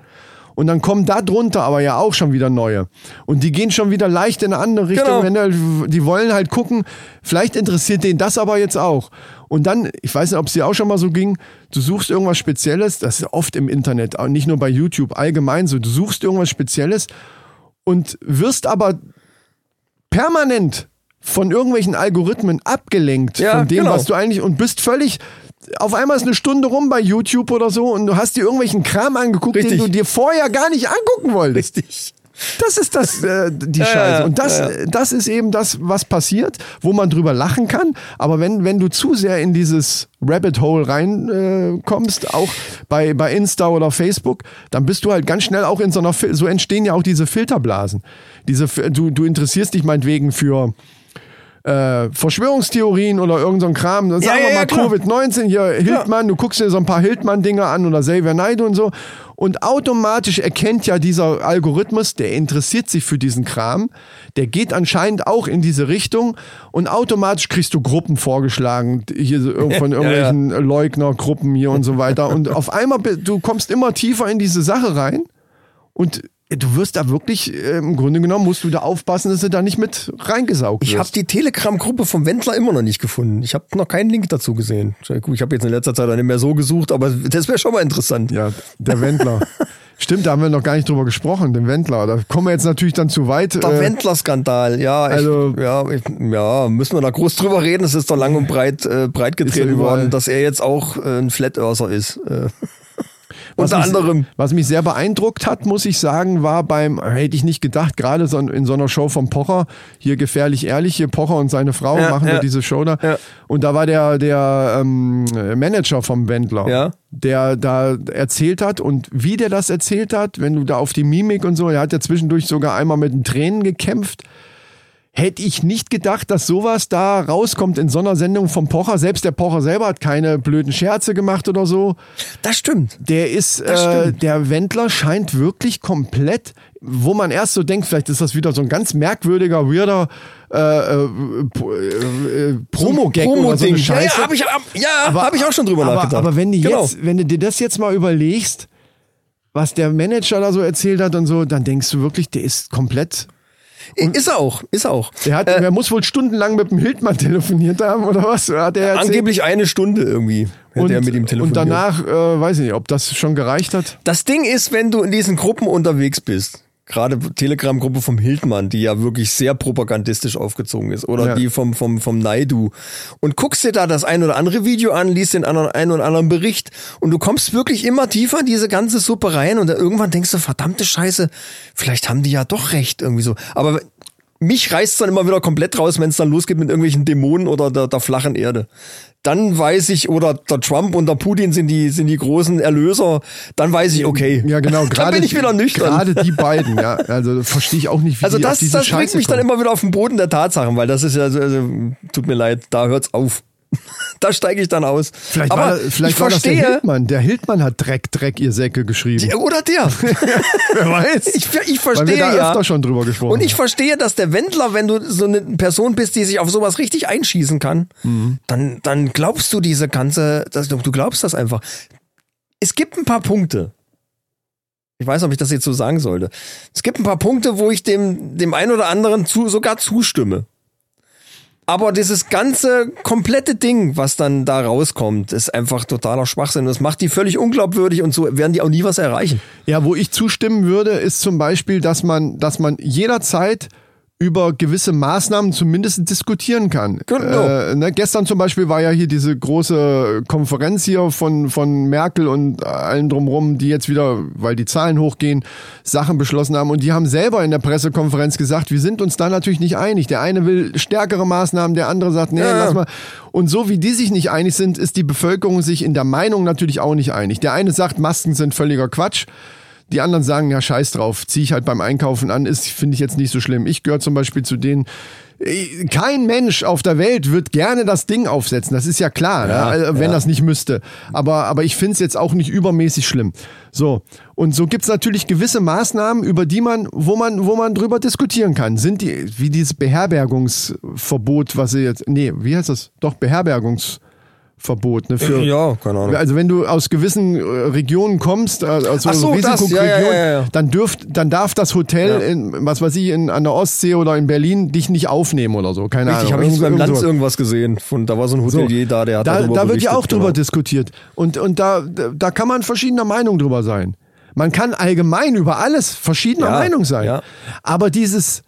und dann kommen da drunter aber ja auch schon wieder neue. Und die gehen schon wieder leicht in eine andere Richtung. Genau. Wenn der- Die wollen halt gucken, vielleicht interessiert den das aber jetzt auch. Und dann, ich weiß nicht, ob es dir auch schon mal so ging, du suchst irgendwas Spezielles, das ist oft im Internet, nicht nur bei YouTube, allgemein so, du suchst irgendwas Spezielles und wirst aber permanent von irgendwelchen Algorithmen abgelenkt Ja, von dem, genau. was du eigentlich und bist völlig auf einmal ist eine Stunde rum bei YouTube oder so und du hast dir irgendwelchen Kram angeguckt, Richtig. den du dir vorher gar nicht angucken wolltest. richtig. Das ist das, äh, die Ja, Scheiße. Und das, ja. das ist eben das, was passiert, wo man drüber lachen kann. Aber wenn, wenn du zu sehr in dieses Rabbit Hole reinkommst, äh, kommst, auch bei, bei Insta oder Facebook, dann bist du halt ganz schnell auch in so einer, so entstehen ja auch diese Filterblasen. Diese, du, du interessierst dich meinetwegen für, äh, Verschwörungstheorien oder irgend so Kram. Sagen Ja, ja, wir ja, mal klar. Covid-19, hier Hildmann, du guckst dir so ein paar Hildmann-Dinger an oder Xavier Naidoo und so. Und automatisch erkennt ja dieser Algorithmus, der interessiert sich für diesen Kram, der geht anscheinend auch in diese Richtung und automatisch kriegst du Gruppen vorgeschlagen, hier von [LAUGHS] Ja, irgendwelchen Leugnergruppen hier und so weiter. Und auf einmal, du kommst immer tiefer in diese Sache rein und du wirst da wirklich, äh, im Grunde genommen musst du da aufpassen, dass du da nicht mit reingesaugt Ich wirst. habe die Telegram-Gruppe vom Wendler immer noch nicht gefunden. Ich habe noch keinen Link dazu gesehen. Ich habe jetzt in letzter Zeit auch nicht mehr so gesucht, aber das wäre schon mal interessant. Ja, der Wendler. [LAUGHS] Stimmt, da haben wir noch gar nicht drüber gesprochen, den Wendler. Da kommen wir jetzt natürlich dann zu weit. Der Äh, Wendler-Skandal, ja, ich, also- ja, ich, ja, müssen wir da groß drüber reden. Es ist doch lang und breit, äh, breit getreten worden, dass er jetzt auch äh, ein Flat Earther ist. Äh, was unter mich, anderem. Was mich sehr beeindruckt hat, muss ich sagen, war beim, hätte ich nicht gedacht, gerade so in so einer Show vom Pocher, hier gefährlich ehrlich, hier Pocher und seine Frau Ja, machen ja. diese Show da. Ja. Und da war der, der ähm, Manager vom Wendler, der da erzählt hat und wie der das erzählt hat, wenn du da auf die Mimik und so, er hat ja zwischendurch sogar einmal mit den Tränen gekämpft. Hätte ich nicht gedacht, dass sowas da rauskommt in so einer Sendung vom Pocher. Selbst der Pocher selber hat keine blöden Scherze gemacht oder so. Das stimmt. Der ist, äh, stimmt. der Wendler scheint wirklich komplett, wo man erst so denkt, vielleicht ist das wieder so ein ganz merkwürdiger, weirder äh, äh, äh, Promo-Gag oder so eine Scheiße. ja, habe ich, ja, hab ich auch schon drüber aber, nachgedacht. Aber wenn, du Genau. jetzt, wenn du dir das jetzt mal überlegst, was der Manager da so erzählt hat und so, dann denkst du wirklich, der ist komplett. Ist er auch, ist er auch. Der, hat, der muss wohl stundenlang mit dem Hildmann telefoniert haben oder was? Hat er erzählt? Angeblich eine Stunde irgendwie und, er mit ihm telefoniert. und danach, äh, weiß ich nicht, ob das schon gereicht hat. Das Ding ist, wenn du in diesen Gruppen unterwegs bist, gerade Telegram-Gruppe vom Hildmann, die ja wirklich sehr propagandistisch aufgezogen ist, oder Ja. die vom, vom, vom Naidu, und guckst dir da das ein oder andere Video an, liest den anderen, einen oder anderen Bericht, und du kommst wirklich immer tiefer in diese ganze Suppe rein, und dann irgendwann denkst du, verdammte Scheiße, vielleicht haben die ja doch recht, irgendwie so. Aber mich reißt dann immer wieder komplett raus, wenn es dann losgeht mit irgendwelchen Dämonen oder der, der flachen Erde. Dann weiß ich, oder der Trump und der Putin sind die, sind die großen Erlöser, dann weiß ich, okay. Ja, genau, [LAUGHS] dann gerade bin ich wieder nüchtern. Gerade die beiden, ja. [LAUGHS] Also verstehe ich auch nicht, wie Also die das, auf diese das bringt mich dann kommen. immer wieder auf den Boden der Tatsachen, weil das ist ja, also, tut mir leid, da hört's auf. [LAUGHS] da steige ich dann aus. Vielleicht, Aber war, vielleicht ich war das der verstehe, Hildmann. Der Hildmann hat Dreck, Dreck, ihr Säcke geschrieben. Oder der. [LAUGHS] Wer weiß. Ich, ich Weil wir verstehe da ja. öfter schon drüber gesprochen Und ich verstehe, dass der Wendler, wenn du so eine Person bist, die sich auf sowas richtig einschießen kann, Mhm. dann, dann glaubst du diese ganze, das, du glaubst das einfach. Es gibt ein paar Punkte. Ich weiß nicht, ob ich das jetzt so sagen sollte. Es gibt ein paar Punkte, wo ich dem, dem einen oder anderen zu, sogar zustimme. Aber dieses ganze komplette Ding, was dann da rauskommt, ist einfach totaler Schwachsinn. Das macht die völlig unglaubwürdig und so werden die auch nie was erreichen. Ja, wo ich zustimmen würde, ist zum Beispiel, dass man, dass man jederzeit über gewisse Maßnahmen zumindest diskutieren kann. Genau. Äh, ne, gestern zum Beispiel war ja hier diese große Konferenz hier von, von Merkel und allen drumrum, die jetzt wieder, weil die Zahlen hochgehen, Sachen beschlossen haben. Und die haben selber in der Pressekonferenz gesagt, wir sind uns da natürlich nicht einig. Der eine will stärkere Maßnahmen, der andere sagt, nee, ja. lass mal. Und so wie die sich nicht einig sind, ist die Bevölkerung sich in der Meinung natürlich auch nicht einig. Der eine sagt, Masken sind völliger Quatsch. Die anderen sagen, ja, scheiß drauf, zieh ich halt beim Einkaufen an, ist, finde ich jetzt nicht so schlimm. Ich gehöre zum Beispiel zu denen, äh, kein Mensch auf der Welt wird gerne das Ding aufsetzen, das ist ja klar, ne? Also, wenn das nicht müsste. Aber, aber ich finde es jetzt auch nicht übermäßig schlimm. So, und so gibt's natürlich gewisse Maßnahmen, über die man, wo man, wo man drüber diskutieren kann. Sind die, wie dieses Beherbergungsverbot, was sie jetzt, nee, wie heißt das? Doch, Beherbergungsverbot, ne? Für, ja, keine Ahnung. also wenn du aus gewissen äh, Regionen kommst, aus Ach so, Risikoregionen, ja, ja, ja, dann dürft, dann darf das Hotel in, was weiß ich, in, an der Ostsee oder in Berlin dich nicht aufnehmen oder so. Keine Richtig, Ahnung. habe ich beim Irgend- Lanz irgend irgendwas gesehen. Von, da war so ein so. Hotelier da, der hat da, darüber da wird ja auch drüber genau. diskutiert. Und, und da, da kann man verschiedener Meinung drüber sein. Man kann allgemein über alles verschiedener Meinung sein. Aber dieses,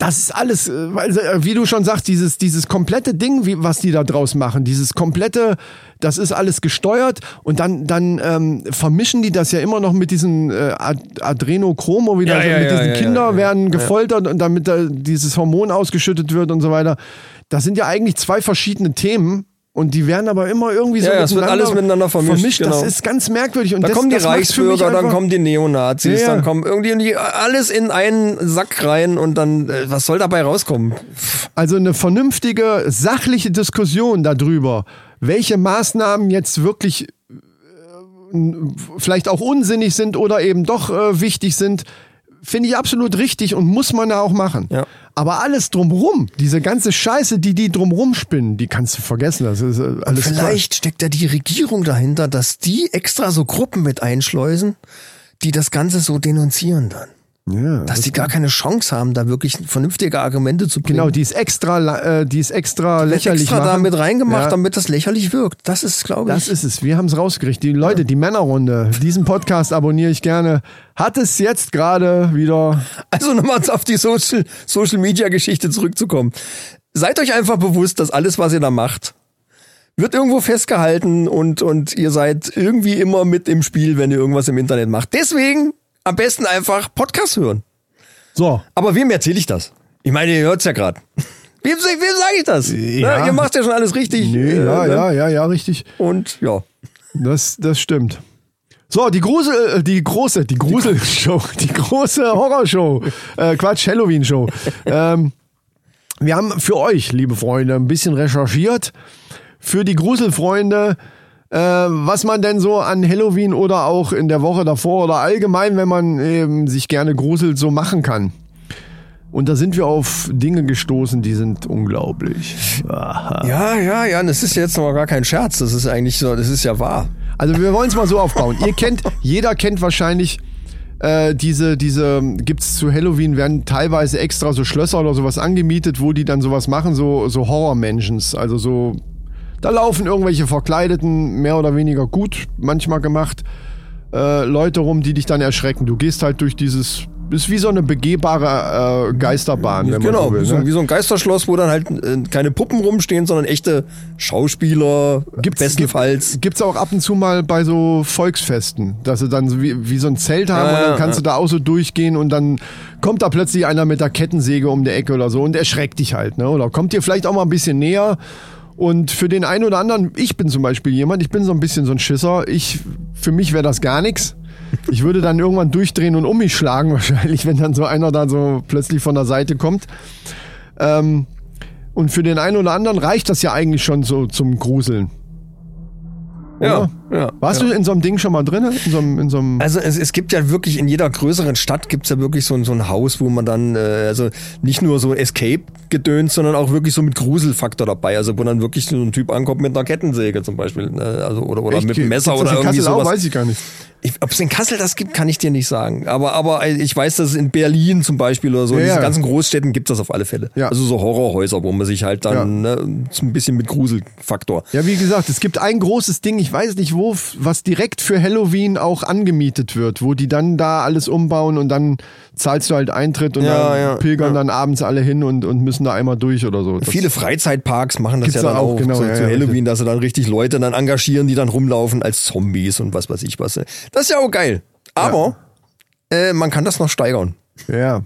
das ist alles, äh, äh, wie du schon sagst, dieses, dieses komplette Ding, wie, was die da draus machen, dieses komplette, das ist alles gesteuert und dann, dann ähm, vermischen die das ja immer noch mit diesen äh, Ad- Adrenochromo, wie Ja, das, ja, mit ja, diesen ja, Kinder werden gefoltert und damit da dieses Hormon ausgeschüttet wird und so weiter. Das sind ja eigentlich zwei verschiedene Themen. Und die werden aber immer irgendwie so Ja, es wird alles miteinander vermischt, Das genau. ist ganz merkwürdig. Und Da das, kommen die das Reichsbürger, dann kommen die Neonazis, Ja, ja. dann kommen irgendwie alles in einen Sack rein und dann, äh, was soll dabei rauskommen? Also eine vernünftige, sachliche Diskussion darüber, welche Maßnahmen jetzt wirklich äh, vielleicht auch unsinnig sind oder eben doch äh, wichtig sind, finde ich absolut richtig und muss man da auch machen. Ja. Aber alles drumrum, diese ganze Scheiße, die die drumrum spinnen, die kannst du vergessen. Das ist äh, alles Vielleicht steckt ja die Regierung dahinter, dass die extra so Gruppen mit einschleusen, die das Ganze so denunzieren dann. Ja, Dass die gar keine Chance haben, da wirklich vernünftige Argumente zu bringen. genau, die ist extra, äh, die ist extra Wird lächerlich extra da machen. mit reingemacht, Ja. damit das lächerlich wirkt. Das ist, glaube ich. Das ist es. Wir haben es rausgekriegt. Die Leute, die Männerrunde, diesen Podcast abonniere ich gerne. Hat es jetzt gerade wieder. Also nochmal auf die Social, Social Media Geschichte zurückzukommen. Seid euch einfach bewusst, dass alles, was ihr da macht, wird irgendwo festgehalten und, und ihr seid irgendwie immer mit im Spiel, wenn ihr irgendwas im Internet macht. Deswegen am besten einfach Podcast hören. So. Aber wem erzähle ich das? Ich meine, ihr hört's ja gerade. [LAUGHS] Wem, wem sage ich das? Ja. Na, ihr macht ja schon alles richtig. Nee, Äh, ja, ne? ja, ja, ja, richtig. Und ja. Das, das stimmt. So, die große, äh, die große, die Gruselshow, die große Horrorshow, [LAUGHS] äh, Quatsch, Halloween-Show. ähm, wir haben für euch, liebe Freunde, ein bisschen recherchiert. Für die Gruselfreunde, äh, was man denn so an Halloween oder auch in der Woche davor oder allgemein, wenn man eben sich gerne gruselt, so machen kann. Und da sind wir auf Dinge gestoßen, die sind unglaublich. Aha. Ja, ja, ja, das ist jetzt noch gar kein Scherz. Das ist eigentlich so, das ist ja wahr. Also wir wollen es mal so aufbauen. Ihr kennt, jeder kennt wahrscheinlich äh, diese, diese, gibt's zu Halloween, werden teilweise extra so Schlösser oder sowas angemietet, wo die dann sowas machen, so, so Horror-Mentions. Also so, da laufen irgendwelche Verkleideten, mehr oder weniger gut, manchmal gemacht, äh, Leute rum, die dich dann erschrecken. Du gehst halt durch dieses ist wie so eine begehbare äh, Geisterbahn, man Genau, so will. wie, so, Ne? wie so ein Geisterschloss, wo dann halt äh, keine Puppen rumstehen, sondern echte Schauspieler, bestenfalls. Gibt es auch ab und zu mal bei so Volksfesten, dass sie dann so wie, wie so ein Zelt haben Ja, und dann ja, kannst ja. du da auch so durchgehen und dann kommt da plötzlich einer mit der Kettensäge um die Ecke oder so und erschreckt dich halt. Ne? Oder kommt dir vielleicht auch mal ein bisschen näher. Und für den einen oder anderen, ich bin zum Beispiel jemand, ich bin so ein bisschen so ein Schisser. Ich, für mich wäre das gar nichts. Ich würde dann irgendwann durchdrehen und um mich schlagen [LAUGHS] wahrscheinlich, wenn dann so einer da so plötzlich von der Seite kommt. Ähm, und für den einen oder anderen reicht das ja eigentlich schon so zum Gruseln. Ja, ja. Warst ja. du in so einem Ding schon mal drin? In so einem, in so einem Also es, es gibt ja wirklich in jeder größeren Stadt gibt's ja wirklich so, ein- so ein Haus, wo man dann, äh, also nicht nur so Escape-Gedöns, sondern auch wirklich so mit Gruselfaktor dabei. Also wo dann wirklich so ein Typ ankommt mit einer Kettensäge zum Beispiel. Ne? Also, oder oder Echt? mit einem Messer Gibt's oder in irgendwie Kassel auch? sowas. Weiß ich gar nicht. Ob es in Kassel das gibt, kann ich dir nicht sagen. Aber, aber ich weiß, dass es in Berlin zum Beispiel oder so, in Ja, diesen ja. ganzen Großstädten gibt es das auf alle Fälle. Ja. Also so Horrorhäuser, wo man sich halt dann ne, so ein bisschen mit Gruselfaktor. Ja, wie gesagt, es gibt ein großes Ding, ich weiß nicht wo, f- was direkt für Halloween auch angemietet wird, wo die dann da alles umbauen und dann zahlst du halt Eintritt und Ja, dann ja, pilgern ja. dann abends alle hin und, und müssen da einmal durch oder so. Das- Viele Freizeitparks machen das ja da dann auch, auch, genau, so, zu Halloween, dass sie dann richtig Leute dann engagieren, die dann rumlaufen als Zombies und was weiß ich was. Das ist ja auch geil. Aber äh, man kann das noch steigern. Ja.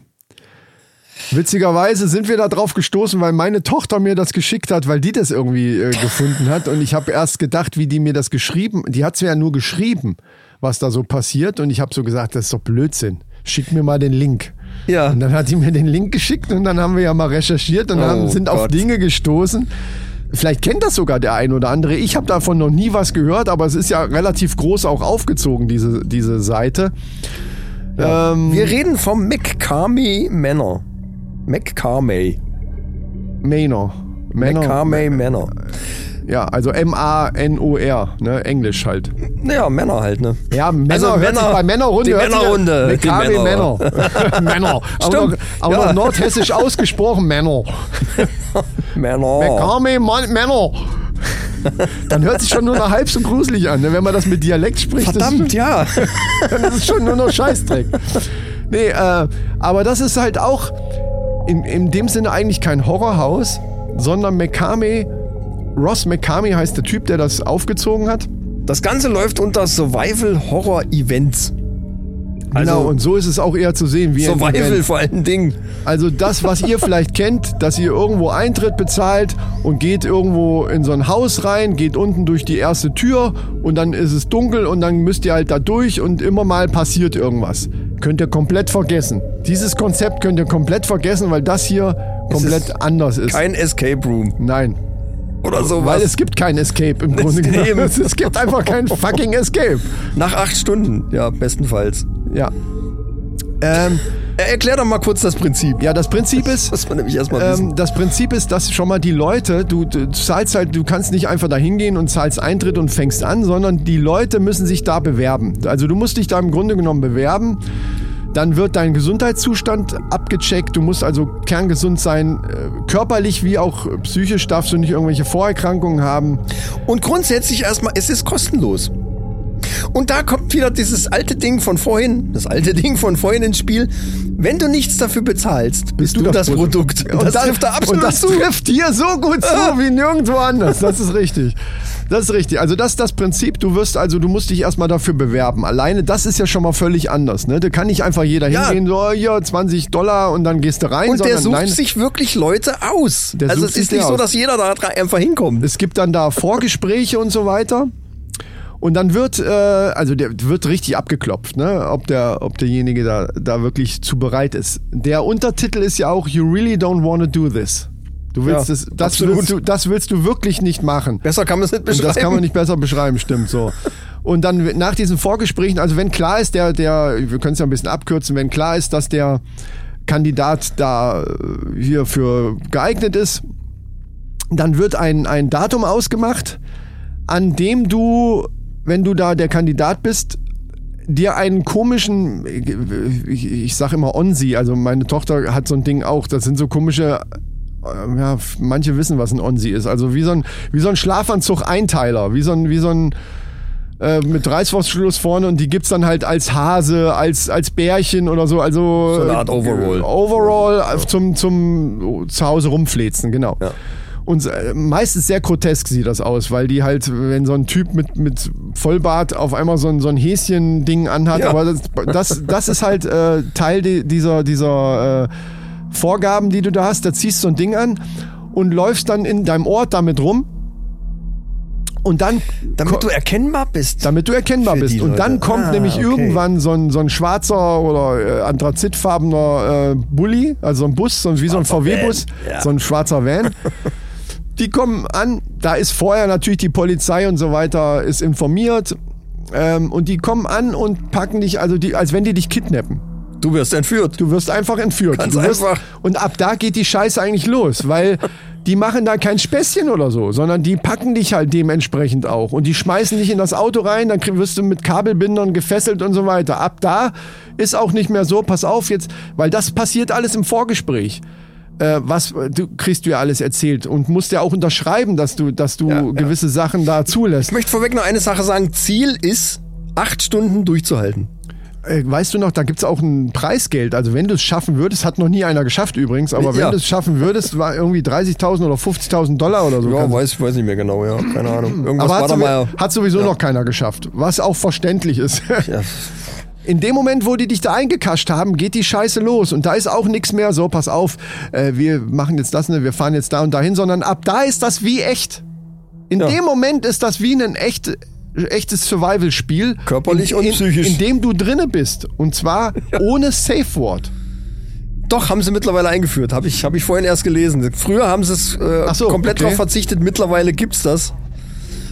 Witzigerweise sind wir da drauf gestoßen, weil meine Tochter mir das geschickt hat, weil die das irgendwie äh, gefunden hat. Und ich habe erst gedacht, wie die mir das geschrieben, die hat es mir ja nur geschrieben, was da so passiert. Und ich habe so gesagt, das ist doch Blödsinn. Schick mir mal den Link. Ja. Und dann hat die mir den Link geschickt und dann haben wir ja mal recherchiert und Oh haben, sind auf Gott. Dinge gestoßen. Vielleicht kennt das sogar der ein oder andere. Ich habe davon noch nie was gehört, aber es ist ja relativ groß auch aufgezogen, diese, diese Seite. Ähm, Wir reden vom McCarmey Manor. McCarmey. Manor. Manor. McCarmey Manor. Ja, also M-A-N-O-R, ne? Englisch halt. Naja, Männer halt, ne? Ja, Männer, Also hört Männer- sich bei Männerrunde. die Männerrunde, Ja, McCartney Männer. Männer. [LAUGHS] Männer. Auch, noch, Stimmt, auch ja. noch nordhessisch [LAUGHS] ausgesprochen, Männer. [LAUGHS] Männer. McCartney Mann- Männer. Dann hört sich schon nur noch halb so gruselig an, ne? wenn man das mit Dialekt spricht. Verdammt, ja. Das, dann ist es schon nur noch Scheißdreck. Nee, äh, aber das ist halt auch in, in dem Sinne eigentlich kein Horrorhaus, sondern McCartney, Ross McCartney heißt der Typ, der das aufgezogen hat. Das Ganze läuft unter Survival Horror Events. genau, und so ist es auch eher zu sehen wie Survival vor allen Dingen. Also das, was ihr vielleicht kennt, dass ihr irgendwo Eintritt bezahlt und geht irgendwo in so ein Haus rein, geht unten durch die erste Tür und dann ist es dunkel und dann müsst ihr halt da durch und immer mal passiert irgendwas. Könnt ihr komplett vergessen. Dieses Konzept könnt ihr komplett vergessen, weil das hier komplett ist anders ist. Kein Escape Room Nein. oder Weil sowas. es gibt kein Escape im Grunde genommen. [LAUGHS] Es gibt einfach kein fucking Escape. Nach acht Stunden, ja, bestenfalls. Ja. Ähm, Er- Erklär doch mal kurz das Prinzip. ja, das Prinzip ist, [LAUGHS] Das man nämlich erstmal. Ähm, das Prinzip ist, dass schon mal die Leute, du, du zahlst halt, du kannst nicht einfach da hingehen und zahlst Eintritt und fängst an, sondern die Leute müssen sich da bewerben. Also du musst dich da im Grunde genommen bewerben. Dann wird dein Gesundheitszustand abgecheckt. Du musst also kerngesund sein, äh, körperlich wie auch psychisch darfst du nicht irgendwelche Vorerkrankungen haben. Und grundsätzlich erstmal, es ist kostenlos. Und da kommt wieder dieses alte Ding von vorhin, das alte [LAUGHS] Ding von vorhin ins Spiel. Wenn du nichts dafür bezahlst, bist du, das Produkt. Und das dann- trifft da absolut und das zu. trifft hier so gut zu wie nirgendwo anders. Das ist richtig. Das ist richtig. Also das ist das Prinzip. Du wirst also, du musst dich erstmal dafür bewerben. Alleine das ist ja schon mal völlig anders. Ne? Da kann nicht einfach jeder Ja. hingehen, so hier 20 Dollar und dann gehst du rein. Und der sondern sucht nein, sich wirklich Leute aus. Also es ist nicht so, aus. dass jeder da einfach hinkommt. Es gibt dann da Vorgespräche und so weiter. Und dann wird, äh, also der wird richtig abgeklopft, ne? ob, der, ob derjenige da, da wirklich zu bereit ist. Der Untertitel ist ja auch You really don't want to do this. Du willst Ja, es, das absolut. willst du, das willst du wirklich nicht machen. Besser kann man es nicht Und beschreiben. das kann man nicht besser beschreiben, stimmt so. Und dann nach diesen Vorgesprächen, also wenn klar ist, der, der, wir können es ja ein bisschen abkürzen, wenn klar ist, dass der Kandidat da äh, hier für geeignet ist, dann wird ein, ein Datum ausgemacht, an dem du, wenn du da der Kandidat bist, dir einen komischen, ich, ich sag immer Onsi, also meine Tochter hat so ein Ding auch, das sind so komische, äh, ja, manche wissen, was ein Onsi ist, also wie so ein, wie so ein Schlafanzug-Einteiler, wie so ein, wie so ein, äh, mit Reißverschluss vorne und die gibt's dann halt als Hase, als, als Bärchen oder so. Also So eine Art Overall. Overall äh, zum, zum zu Hause rumflezen, genau. Ja. Und äh, meistens sehr grotesk sieht das aus, weil die halt, wenn so ein Typ mit, mit Vollbart auf einmal so ein, so ein Häschen-Ding anhat, Ja. aber das, das, das ist halt äh, Teil di- dieser, dieser äh, Vorgaben, die du da hast. Da ziehst du so ein Ding an und läufst dann in deinem Ort damit rum. Und dann Damit du erkennbar bist. damit du erkennbar bist. Und dann Leute. kommt Ah, nämlich okay. irgendwann so ein, so ein schwarzer oder äh, anthrazitfarbener äh, Bulli, also so ein Bus, so ein, wie so ein VW-Bus, ja. so ein schwarzer Van. [LAUGHS] Die kommen an, da ist vorher natürlich die Polizei und so weiter, ist informiert. Ähm, und die kommen an und packen dich, also die, als wenn die dich kidnappen. Du wirst entführt. Du wirst einfach entführt. Ganz wirst, einfach. Und ab da geht die Scheiße eigentlich los, weil [LAUGHS] die machen da kein Späßchen oder so, sondern die packen dich halt dementsprechend auch. Und die schmeißen dich in das Auto rein, dann wirst du mit Kabelbindern gefesselt und so weiter. Ab da ist auch nicht mehr so, pass auf jetzt, weil das passiert alles im Vorgespräch. Äh, was du kriegst du ja alles erzählt und musst ja auch unterschreiben, dass du, dass du Ja, ja. gewisse Sachen da zulässt. Ich möchte vorweg noch eine Sache sagen. Ziel ist, acht Stunden durchzuhalten. Äh, weißt du noch, da gibt's auch ein Preisgeld. Also wenn du es schaffen würdest, hat noch nie einer geschafft übrigens, aber Ja. wenn du es schaffen würdest, war irgendwie 30.000 oder 50.000 Dollar oder so. Ja, weiß, weiß nicht mehr genau, ja. Keine Ahnung. [CLEARS THROAT] Irgendwas aber war hat, da sowie- mal. hat sowieso noch keiner geschafft, was auch verständlich ist. Ja. [LAUGHS] In dem Moment, wo die dich da eingekascht haben, geht die Scheiße los und da ist auch nichts mehr so, pass auf, äh, wir machen jetzt das, ne, wir fahren jetzt da und dahin, sondern ab da ist das wie echt. In Ja. dem Moment ist das wie ein echt, echtes Survival-Spiel. Körperlich in, und in, psychisch. In dem du drinne bist. Und zwar [LAUGHS] ohne Safe Word. Doch, haben sie mittlerweile eingeführt. Habe ich, hab ich vorhin erst gelesen. Früher haben sie es äh, so, komplett okay. drauf verzichtet. Mittlerweile gibt's das.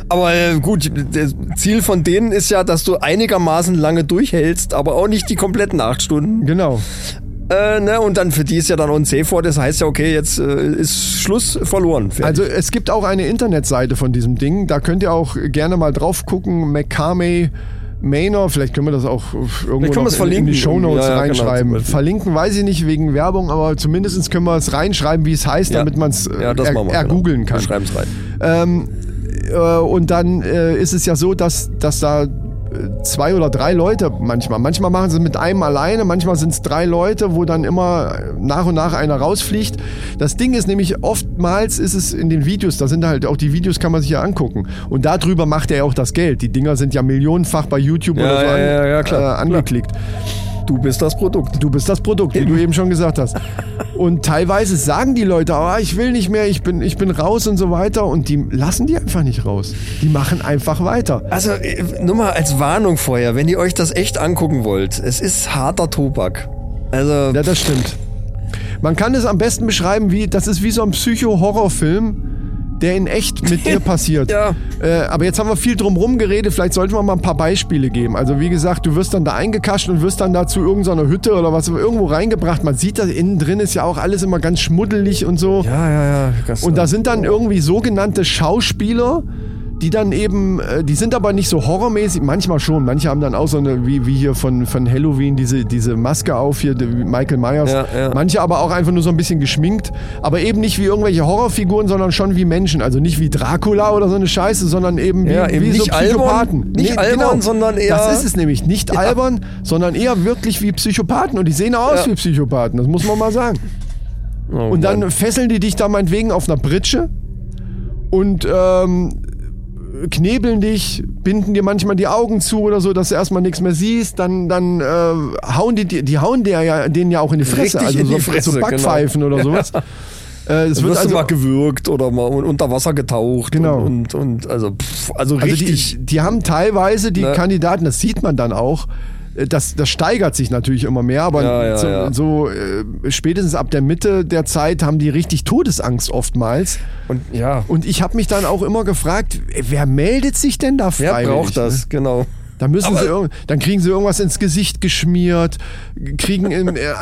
Aber äh, gut, das Ziel von denen ist ja, dass du einigermaßen lange durchhältst, aber auch nicht die kompletten acht Stunden. Genau. Äh, ne? Und dann für die ist ja dann on safe Word. Das heißt ja, okay, jetzt äh, ist Schluss verloren. Fertig. Also es gibt auch eine Internetseite von diesem Ding. Da könnt ihr auch gerne mal drauf gucken. McCarmey Manor, vielleicht können wir das auch irgendwo noch es in, in die. Shownotes Ja, ja, genau, reinschreiben. Beispiel. verlinken weiß ich nicht wegen Werbung, aber zumindest können wir es reinschreiben, wie es heißt, Ja. damit man es ja, das er, ergoogeln genau. kann. Wir schreiben's rein. Ähm, äh, und dann äh, ist es ja so, dass, dass da äh, zwei oder drei Leute manchmal, manchmal machen sie es mit einem alleine, manchmal sind es drei Leute, wo dann immer nach und nach einer rausfliegt. Das Ding ist nämlich, oftmals ist es in den Videos, da sind halt auch die Videos, kann man sich ja angucken. Und darüber macht er ja auch das Geld. Die Dinger sind ja millionenfach bei YouTube Ja, oder so ja, an, ja, Äh, klar. Du bist das Produkt. Du bist das Produkt, wie du eben schon gesagt hast. [LAUGHS] Und teilweise sagen die Leute, oh, ich will nicht mehr, ich bin, ich bin raus und so weiter. Und die lassen die einfach nicht raus. Die machen einfach weiter. Also, äh, nur mal als Warnung vorher, wenn ihr euch das echt angucken wollt, es ist harter Tobak. Also, Ja, das stimmt. Man kann es am besten beschreiben wie, das ist wie so ein Psycho-Horrorfilm, der in echt mit dir [LAUGHS] passiert. Ja. Äh, aber jetzt haben wir viel drum rum geredet, vielleicht sollten wir mal ein paar Beispiele geben. Also wie gesagt, du wirst dann da eingekascht und wirst dann da zu irgendeiner Hütte oder was irgendwo reingebracht. Man sieht das innen drin ist ja auch alles immer ganz schmuddelig und so. ja, ja, ja. Und da sind dann irgendwie sogenannte Schauspieler, die dann eben, äh, die sind aber nicht so horrormäßig, manchmal schon, manche haben dann auch so eine, wie, wie hier von, von Halloween, diese, diese Maske auf hier, Michael Myers. Ja, ja. Manche aber auch einfach nur so ein bisschen geschminkt, aber eben nicht wie irgendwelche Horrorfiguren, sondern schon wie Menschen. Also nicht wie Dracula oder so eine Scheiße, sondern eben wie, Ja, eben wie so nicht albern, Psychopathen. nicht Nee, albern, sondern eher- Das ist es nämlich, nicht albern, sondern eher wirklich wie Psychopathen. Und die sehen aus wie Psychopathen, das muss man mal sagen. Oh, Und dann Mann. fesseln die dich da meinetwegen auf einer Pritsche und ähm, knebeln dich, binden dir manchmal die Augen zu oder so, dass du erstmal nichts mehr siehst, dann, dann äh, hauen die, die, hauen dir ja, denen ja auch in die Fresse, Richtig also in so, die Fresse, so Backpfeifen oder sowas. [LAUGHS] Äh, es wird also, mal gewürgt oder mal un- unter Wasser getaucht. Genau. Und, und, und also, pff, also also richtig. die, die haben teilweise die Ne? Kandidaten, das sieht man dann auch, das, das steigert sich natürlich immer mehr, aber Ja, ja, so, ja. so äh, spätestens ab der Mitte der Zeit haben die richtig Todesangst oftmals. und ja, Und ich habe mich dann auch immer gefragt, wer meldet sich denn da wer freiwillig? braucht das? Ne? Genau. Dann müssen Aber- sie irgend, dann kriegen sie irgendwas ins Gesicht geschmiert, kriegen in, äh,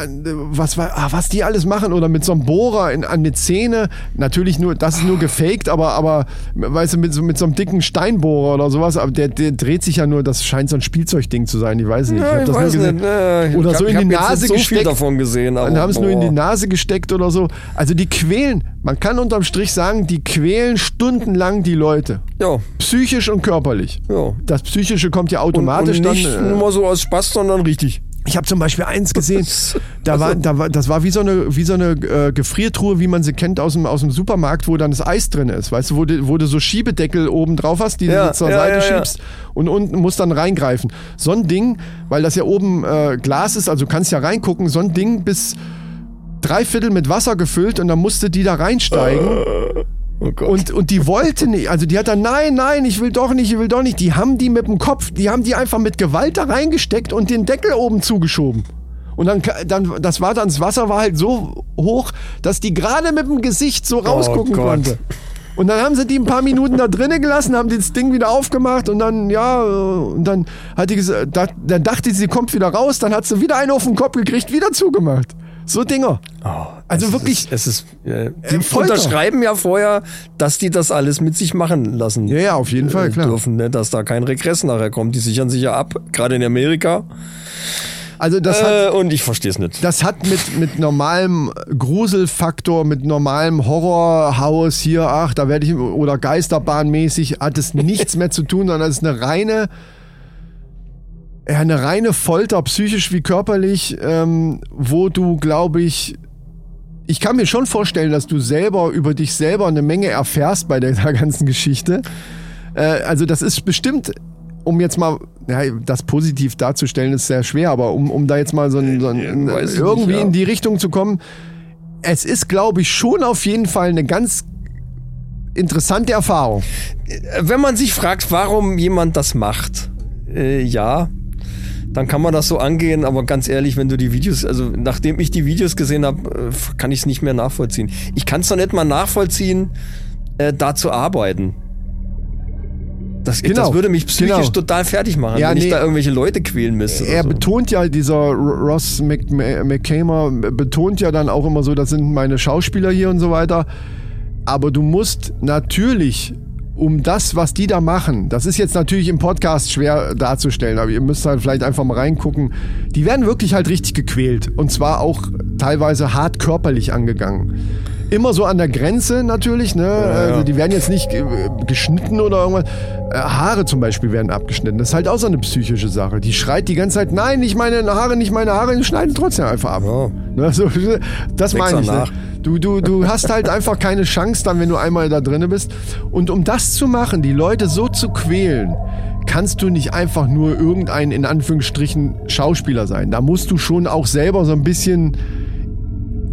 was ah, was die alles machen oder mit so einem Bohrer in, an die Zähne. Natürlich nur, das ist nur gefaked, aber aber weißt du mit so mit so einem dicken Steinbohrer oder sowas, aber der, der dreht sich ja nur, das scheint so ein Spielzeugding zu sein, ich weiß nicht. Ich das nur gesehen. nicht. Ich Oder hab- so in die Nase so gesteckt. davon gesehen. Aber, Und haben es nur in die. Nase gesteckt oder so. Also die quälen, man kann unterm Strich sagen, die quälen stundenlang die Leute. Ja, Psychisch und körperlich. ja. Das Psychische kommt ja Und, automatisch und nicht dann. Äh, nur so aus Spaß, sondern richtig. ich habe zum Beispiel eins gesehen, da Also war, da war, das war wie so eine, wie so eine äh, Gefriertruhe, wie man sie kennt aus dem, aus dem Supermarkt, wo dann das Eis drin ist. Weißt du, wo du, wo du so Schiebedeckel oben drauf hast, die Ja, du zur ja, Seite ja, schiebst und unten musst dann reingreifen. So ein Ding, weil das ja oben äh, Glas ist, also du kannst ja reingucken, so ein Ding bis drei Viertel mit Wasser gefüllt und dann musste die da reinsteigen. Oh. Und, und die wollte nicht, also die hat dann, nein, nein, ich will doch nicht, ich will doch nicht. Die haben die mit dem Kopf, die haben die einfach mit Gewalt da reingesteckt und den Deckel oben zugeschoben. Und dann, dann, das war dann, das Wasser war halt so hoch, dass die gerade mit dem Gesicht so rausgucken Oh konnte. Und dann haben sie die ein paar Minuten da drinnen gelassen, haben das Ding wieder aufgemacht und dann, ja, und dann hat die gesagt, da, dann dachte sie, sie kommt wieder raus, dann hat sie wieder einen auf den Kopf gekriegt, wieder zugemacht. So Dinger. also Es wirklich, Ist, es ist, äh, die Äh, unterschreiben ja vorher, dass die das alles mit sich machen lassen ja, ja, auf jeden Fall, äh, klar. dürfen, ne? dass da kein Regress nachher kommt. Die sichern sich ja ab, gerade in Amerika. Also das hat, Äh, und ich verstehe es nicht. Das hat mit, mit normalem Gruselfaktor, mit normalem Horrorhaus hier, ach, da werde ich, oder Geisterbahnmäßig, hat es nichts mehr zu tun, sondern es ist eine reine, eine reine Folter, psychisch wie körperlich, ähm, wo du, glaube ich, ich kann mir schon vorstellen, dass du selber über dich selber eine Menge erfährst bei der, [LAUGHS] ganzen Geschichte. Äh, also das ist bestimmt, um jetzt mal, ja, das positiv darzustellen, ist sehr schwer, aber um, um da jetzt mal so, ein, so ein, irgendwie nicht, ja. in die Richtung zu kommen, es ist, glaube ich, schon auf jeden Fall eine ganz interessante Erfahrung. Wenn man sich fragt, warum jemand das macht, äh, ja, dann kann man das so angehen, aber ganz ehrlich, wenn du die Videos, also nachdem ich die Videos gesehen habe, äh, kann ich es nicht mehr nachvollziehen. Ich kann es doch nicht mal nachvollziehen, äh, da zu arbeiten. Das, Genau, das würde mich psychisch genau. total fertig machen, Ja, wenn ich nee. da irgendwelche Leute quälen müsste. Er so. betont ja, dieser Ross Mc- Mc- McCamer betont ja dann auch immer so, das sind meine Schauspieler hier und so weiter. Aber du musst natürlich um das, was die da machen, das ist jetzt natürlich im Podcast schwer darzustellen, aber ihr müsst halt vielleicht einfach mal reingucken. Die werden wirklich halt richtig gequält und zwar auch teilweise hart körperlich angegangen. Immer so an der Grenze natürlich, ne? Also die werden jetzt nicht äh, geschnitten oder irgendwas. Äh, Haare zum Beispiel werden abgeschnitten. Das ist halt auch so eine psychische Sache. Die schreit die ganze Zeit, nein, nicht meine Haare, nicht meine Haare, die schneiden trotzdem einfach ab. Ja. Ne? So, das meine ich. Ne? Du, du, du hast halt [LAUGHS] einfach keine Chance dann, wenn du einmal da drinne bist. Und um das zu machen, die Leute so zu quälen, kannst du nicht einfach nur irgendein, in Anführungsstrichen, Schauspieler sein. Da musst du schon auch selber so ein bisschen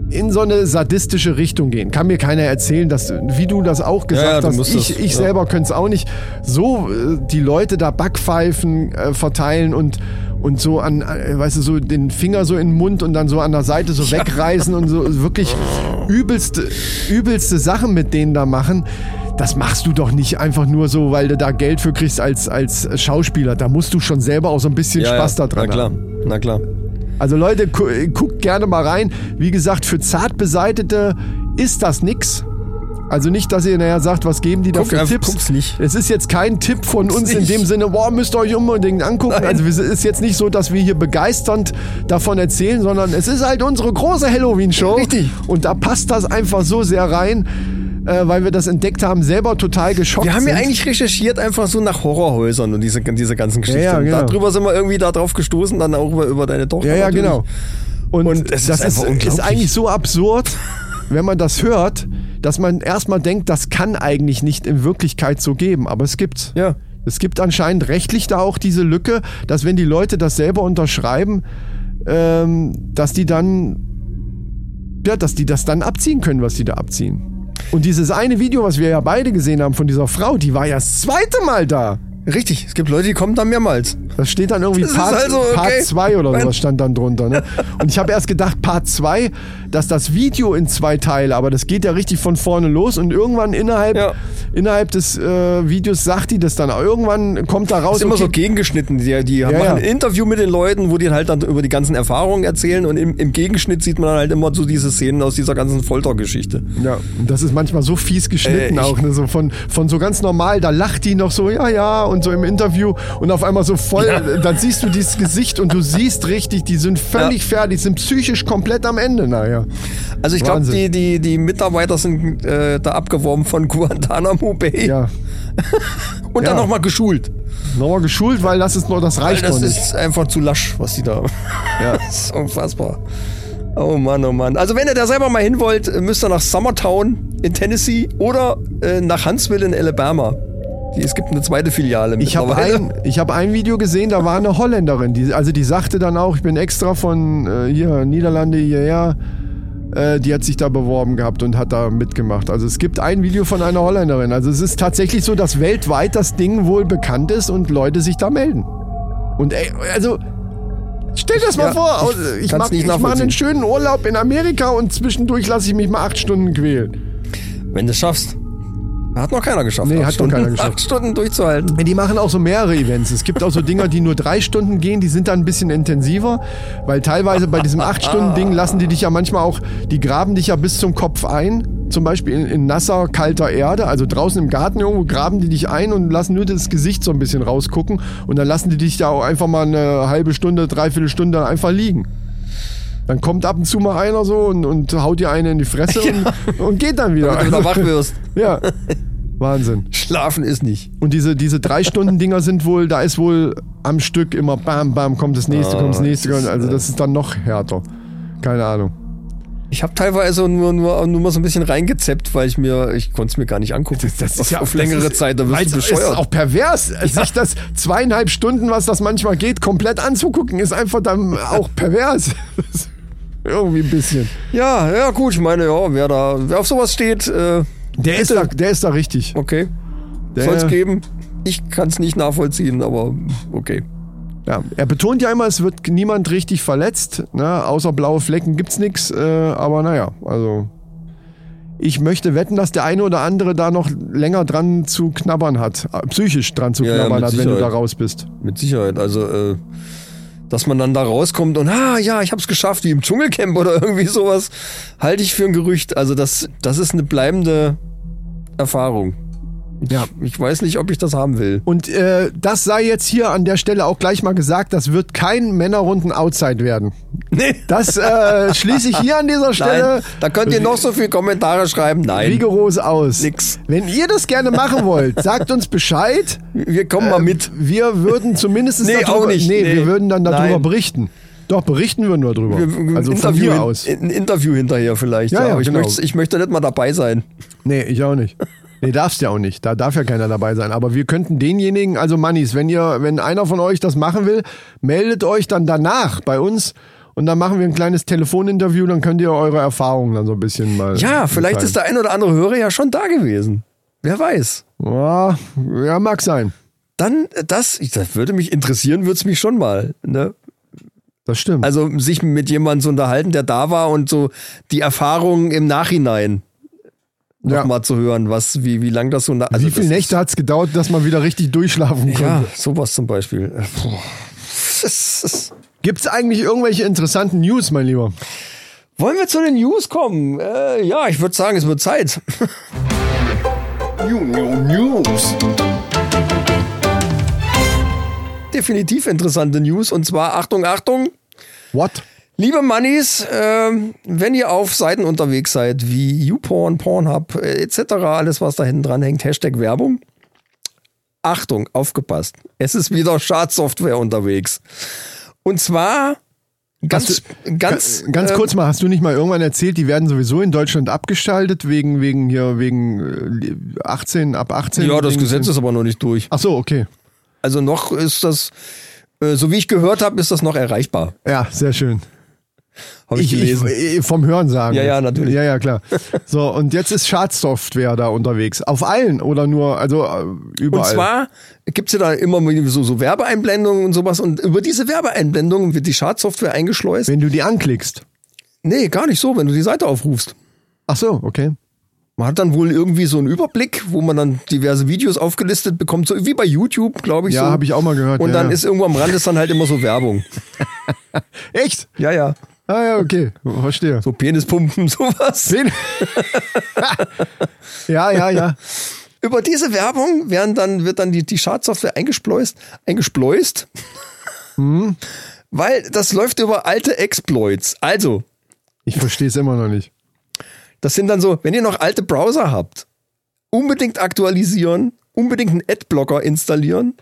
in so eine sadistische Richtung gehen. Kann mir keiner erzählen, dass, wie du das auch gesagt ja, du hast, ich, das- ich ja. selber könnte es auch nicht. So äh, die Leute da Backpfeifen äh, verteilen und und so an, äh, weißt du, so den Finger so in den Mund und dann so an der Seite so wegreißen und so wirklich übelste, übelste Sachen mit denen da machen. Das machst du doch nicht einfach nur so, weil du da Geld für kriegst als, als Schauspieler. Da musst du schon selber auch so ein bisschen ja, Spaß ja, da dran Na klar, haben. na klar. Also Leute, gu guckt gerne mal rein. Wie gesagt, für zart beseitete ist das nix. Also nicht, dass ihr nachher sagt, was geben die da Guck für Tipps. guck's nicht. Es ist jetzt kein Tipp von uns in nicht. dem Sinne, boah, müsst ihr euch unbedingt angucken. Nein. Also es ist jetzt nicht so, dass wir hier begeisternd davon erzählen, sondern es ist halt unsere große Halloween-Show. Richtig. Und da passt das einfach so sehr rein, äh, weil wir das entdeckt haben, selber total geschockt Wir haben ja sind. eigentlich recherchiert einfach so nach Horrorhäusern und diese, diese ganzen Geschichten. Ja, ja, genau. Darüber sind wir irgendwie da drauf gestoßen, dann auch über, über deine Tochter. Ja, ja, natürlich. genau. Und, Und es ist das ist, ist unglaublich. eigentlich so absurd, wenn man das hört, dass man erstmal denkt, das kann eigentlich nicht in Wirklichkeit so geben, aber es gibt's. Ja. Es gibt anscheinend rechtlich da auch diese Lücke, dass wenn die Leute das selber unterschreiben, ähm, dass die dann, ja, dass die das dann abziehen können, was die da abziehen. Und dieses eine Video, was wir ja beide gesehen haben von dieser Frau, die war ja das zweite Mal da. Richtig, es gibt Leute, die kommen da mehrmals. Das steht dann irgendwie Das Part, also okay. 2 oder sowas stand dann drunter. Ne? Und ich habe erst gedacht, Part 2, dass das Video in zwei Teile, aber das geht ja richtig von vorne los und irgendwann innerhalb, Ja. innerhalb des äh, Videos sagt die das dann. Irgendwann kommt da raus. ist immer so okay, gegengeschnitten. Die, die machen ja. ein Interview mit den Leuten, wo die halt dann über die ganzen Erfahrungen erzählen und im, im Gegenschnitt sieht man dann halt immer so diese Szenen aus dieser ganzen Foltergeschichte. Ja, und das ist manchmal so fies geschnitten Äh, auch, ne? so von, von so ganz normal, da lacht die noch so, ja, ja, und so im Interview und auf einmal so voll, dann siehst du dieses Gesicht und du siehst richtig, die sind völlig fertig, sind psychisch komplett am Ende nachher. Also ich glaube, die, die, die Mitarbeiter sind äh, da abgeworben von Guantanamo Bay Ja, [LAUGHS] und dann ja. nochmal geschult. nochmal geschult, weil das ist nur, das Weil reicht das noch nicht. ist einfach zu lasch, was die da. [LAUGHS] Ja. das ist unfassbar. Oh Mann, oh Mann. Also wenn ihr da selber mal hin wollt, müsst ihr nach Summertown in Tennessee oder äh, nach Huntsville in Alabama. Es gibt eine zweite Filiale Ich habe ein, [LAUGHS] ich hab ein Video gesehen, da war eine Holländerin, die, also die sagte dann auch, ich bin extra von äh, hier Niederlande hierher, äh, die hat sich da beworben gehabt und hat da mitgemacht. Also es gibt ein Video von einer Holländerin. Also es ist tatsächlich so, dass weltweit das Ding wohl bekannt ist und Leute sich da melden. Und ey, also stell dir das mal Ja, vor, ich also, ich, mach, mache nachvollziehen. einen schönen Urlaub in Amerika und zwischendurch lasse ich mich mal acht Stunden quälen. Wenn du es schaffst. Hat noch keiner geschafft. Nee, hat noch Stunden, keiner geschafft. Acht Stunden durchzuhalten. Die machen auch so mehrere Events. Es gibt auch so Dinger, die nur drei Stunden gehen, die sind dann ein bisschen intensiver, weil teilweise bei diesem acht Stunden Ding lassen die dich ja manchmal auch, die graben dich ja bis zum Kopf ein. Zum Beispiel in, in nasser, kalter Erde, also draußen im Garten irgendwo graben die dich ein und lassen nur das Gesicht so ein bisschen rausgucken und dann lassen die dich da auch einfach mal eine halbe Stunde, dreiviertel Stunde einfach liegen. Dann kommt ab und zu mal einer so und, und haut dir eine in die Fresse und, und geht dann wieder. Damit du wieder wach wirst. [LAUGHS] ja, Wahnsinn. Schlafen ist nicht. Und diese, diese drei Stunden Dinger sind wohl, da ist wohl am Stück immer bam, bam, kommt das nächste, kommt das nächste. das ist, Also das ist dann noch härter. Keine Ahnung. Ich habe teilweise nur, nur, nur mal so ein bisschen reingezeppt, weil ich mir, ich konnte es mir gar nicht angucken. auf, auf längere das ist- Zeit, da wirst du ist bescheuert. auch pervers. Sich das zweieinhalb Stunden, was das manchmal geht, komplett anzugucken, ist einfach dann auch pervers. [LAUGHS] Irgendwie ein bisschen. Ja, ja, gut, ich meine, ja, wer da, wer auf sowas steht, äh, Der ist, da, der ist da richtig. okay, Der- soll es geben. Ich kann es nicht nachvollziehen, aber okay. Ja, er betont ja immer, es wird niemand richtig verletzt. Ne? Außer blaue Flecken gibt's nix. Äh, aber naja, also ich möchte wetten, dass der eine oder andere da noch länger dran zu knabbern hat. Äh, Psychisch dran zu Ja, ja, knabbern mit hat, wenn du da Sicherheit. raus bist. Mit Sicherheit. Also, äh, dass man dann da rauskommt und, ah, ja, ich hab's geschafft, wie im Dschungelcamp oder irgendwie sowas, halte ich für ein Gerücht. Also, das, das ist eine bleibende Erfahrung. Ja. Ich weiß nicht, ob ich das haben will. Und äh, das sei jetzt hier an der Stelle auch gleich mal gesagt, das wird kein Männerrunden Outside werden. Nee. Das äh, schließe ich hier an dieser Stelle Nein, da könnt ihr noch so viele Kommentare schreiben. Nein, rigoros aus. Nix. Wenn ihr das gerne machen wollt, [LAUGHS] sagt uns Bescheid. wir kommen mal mit. Wir würden zumindest Nee, darüber, auch nicht. Nee, Nee. wir würden dann darüber Nein. berichten. Doch, berichten wir drüber. Wir- also ein von Interview hier aus. Ein Interview hinterher vielleicht. Ja, Ja, ja, aber ich, genau. möchte, ich möchte nicht mal dabei sein. Nee, ich auch nicht. [LAUGHS] Nee, darfst ja auch nicht. Da darf ja keiner dabei sein. Aber wir könnten denjenigen, also Mannis, wenn ihr, wenn einer von euch das machen will, meldet euch dann danach bei uns und dann machen wir ein kleines Telefoninterview, dann könnt ihr eure Erfahrungen dann so ein bisschen mal. Ja, vielleicht ist der ein oder andere Hörer ja schon da gewesen. Wer weiß. Ja, ja, mag sein. Dann, äh, das, das würde mich interessieren, würde es mich schon mal. Ne? Das stimmt. Also sich mit jemandem zu unterhalten, der da war und so die Erfahrungen im Nachhinein Ja. noch mal zu hören, was, wie, wie lang das so. na- Also Wie viele Nächte hat es gedauert, dass man wieder richtig durchschlafen konnte? ja, sowas zum Beispiel. Äh, Gibt es eigentlich irgendwelche interessanten News, mein Lieber? Wollen wir zu den News kommen? Äh, ja, ich würde sagen, es wird Zeit. News. Definitiv interessante News. Und zwar, Achtung, Achtung, What? Liebe Mannis, ähm, wenn ihr auf Seiten unterwegs seid, wie YouPorn, Pornhub äh, etc., alles was da hinten dran hängt, Hashtag Werbung. Achtung, aufgepasst. Es ist wieder Schadsoftware unterwegs. Und zwar ganz, ganz, Ganz ähm, kurz mal, hast du nicht mal irgendwann erzählt, die werden sowieso in Deutschland abgeschaltet wegen wegen hier wegen äh, 18 ab 18? Ja, das Gesetz ist aber noch nicht durch. Ach so, okay. Also noch ist das, äh, so wie ich gehört habe, ist das noch erreichbar. Ja, sehr schön. Habe ich, Ich, gelesen. ich, ich, vom Hören sagen. Ja, ja, natürlich. Ja, ja, klar. So, und jetzt ist Schadsoftware da unterwegs. Auf allen oder nur, also äh, überall. und zwar gibt's ja da immer so, so Werbeeinblendungen und sowas. Und über diese Werbeeinblendungen wird die Schadsoftware eingeschleust. wenn du die anklickst. Nee, gar nicht so, wenn du die Seite aufrufst. Ach so, okay. Man hat dann wohl irgendwie so einen Überblick, wo man dann diverse Videos aufgelistet bekommt, so wie bei YouTube, glaube ich. Ja, so. habe ich auch mal gehört. Und ja, dann ja. ist irgendwo am Rand ist dann halt immer so Werbung. [LAUGHS] Echt? Ja, ja. Ah ja, okay. Verstehe. So Penispumpen, [LAUGHS] sowas. Wen- [LAUGHS] ja, ja, ja. Über diese Werbung werden dann, wird dann die, die Schadsoftware eingespleust, eingespleust. Hm. Weil das läuft über alte Exploits. Also, Ich verstehe es immer noch nicht. das sind dann so, wenn ihr noch alte Browser habt, unbedingt aktualisieren, unbedingt einen Adblocker installieren.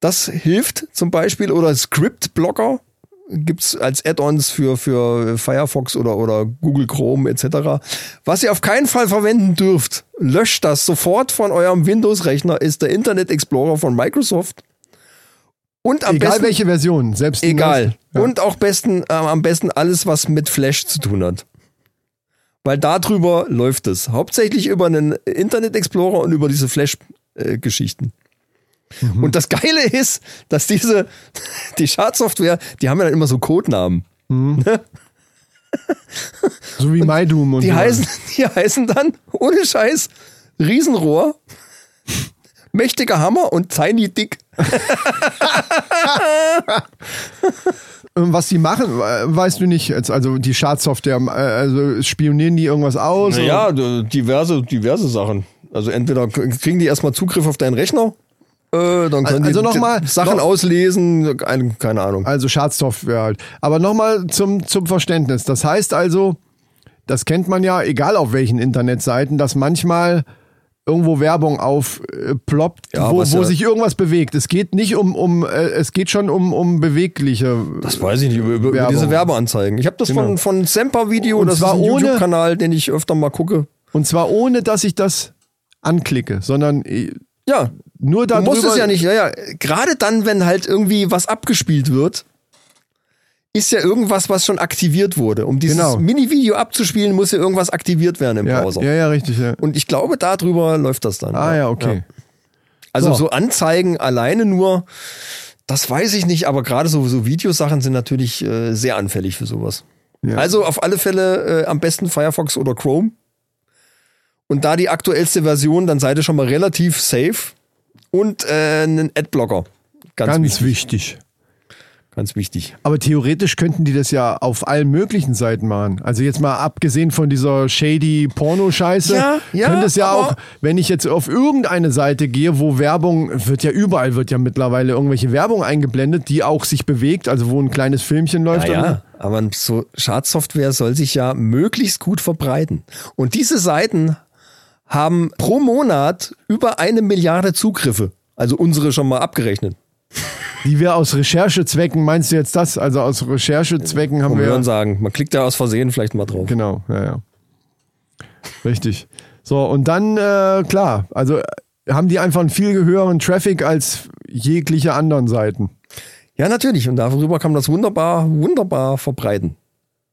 Das hilft zum Beispiel oder Script-Blocker gibt's als Add-ons für, für Firefox oder, oder Google Chrome etc. Was ihr auf keinen Fall verwenden dürft, löscht das sofort von eurem Windows-Rechner, ist der Internet Explorer von Microsoft. Und am Egal besten, welche Version, selbst Egal. Ja. Und auch besten, äh, am besten alles, was mit Flash zu tun hat. Weil darüber läuft es. Hauptsächlich über einen Internet Explorer und über diese Flash-Geschichten. Mhm. Und das Geile ist, dass diese, [LAUGHS] die Schadsoftware, die haben ja dann immer so Codenamen. so wie MyDoom und Die so. heißen, die heißen dann, ohne Scheiß, Riesenrohr, mächtiger Hammer und Tiny Dick. [LAUGHS] Was die machen, weißt du nicht. Also die Schadsoftware, äh, also spionieren die irgendwas aus? Ja, d- diverse, diverse Sachen. Also entweder kriegen die erstmal Zugriff auf deinen Rechner, äh, dann können Also die noch mal- d- Sachen noch- auslesen, ein- keine Ahnung. Also Schadsoftware halt. Aber nochmal zum, zum Verständnis. Das heißt also, das kennt man ja, egal auf welchen Internetseiten, dass manchmal irgendwo Werbung aufploppt, Ja, wo, wo ja- sich irgendwas bewegt. Es geht nicht um, um äh, es geht schon um, um bewegliche. Das weiß ich nicht, über, über, über diese Werbeanzeigen. Ich habe das Genau. von, von Semper Video, Und das ist zwar ein ohne- YouTube-Kanal, den ich öfter mal gucke. Und zwar ohne, dass ich das anklicke, sondern äh, Ja, nur du darüber. musst es ja nicht, ja, ja. Gerade dann, wenn halt irgendwie was abgespielt wird, ist ja irgendwas, was schon aktiviert wurde. Um dieses Genau. Mini-Video abzuspielen, muss ja irgendwas aktiviert werden im Ja, Browser. ja, ja, richtig. Ja. Und ich glaube, darüber läuft das dann. Ah ja, okay. Also So. so. Anzeigen alleine nur, das weiß ich nicht, aber gerade so, so Videosachen sind natürlich äh, sehr anfällig für sowas. Ja. Also auf alle Fälle äh, am besten Firefox oder Chrome. Und da die aktuellste Version, dann seid ihr schon mal relativ safe. Und äh, einen Adblocker. Ganz, Ganz wichtig. wichtig. Ganz wichtig. Aber theoretisch könnten die das ja auf allen möglichen Seiten machen. Also jetzt mal abgesehen von dieser shady Porno-Scheiße, Ja, ja, könnte es ja auch, wenn ich jetzt auf irgendeine Seite gehe, wo Werbung, wird ja überall, wird ja mittlerweile irgendwelche Werbung eingeblendet, die auch sich bewegt, also wo ein kleines Filmchen läuft. Ja, ja, aber so Schadsoftware soll sich ja möglichst gut verbreiten. Und diese Seiten haben pro Monat über eine Milliarde Zugriffe. Also unsere schon mal abgerechnet. Die wir aus Recherchezwecken, meinst du jetzt das? Also aus Recherchezwecken haben Vom wir. Hören sagen. Man klickt da aus Versehen vielleicht mal drauf. Genau, ja, ja. Richtig. So, und dann, äh, klar, also äh, haben die einfach einen viel höheren Traffic als jegliche anderen Seiten. Ja, natürlich. Und darüber kann man das wunderbar, wunderbar verbreiten.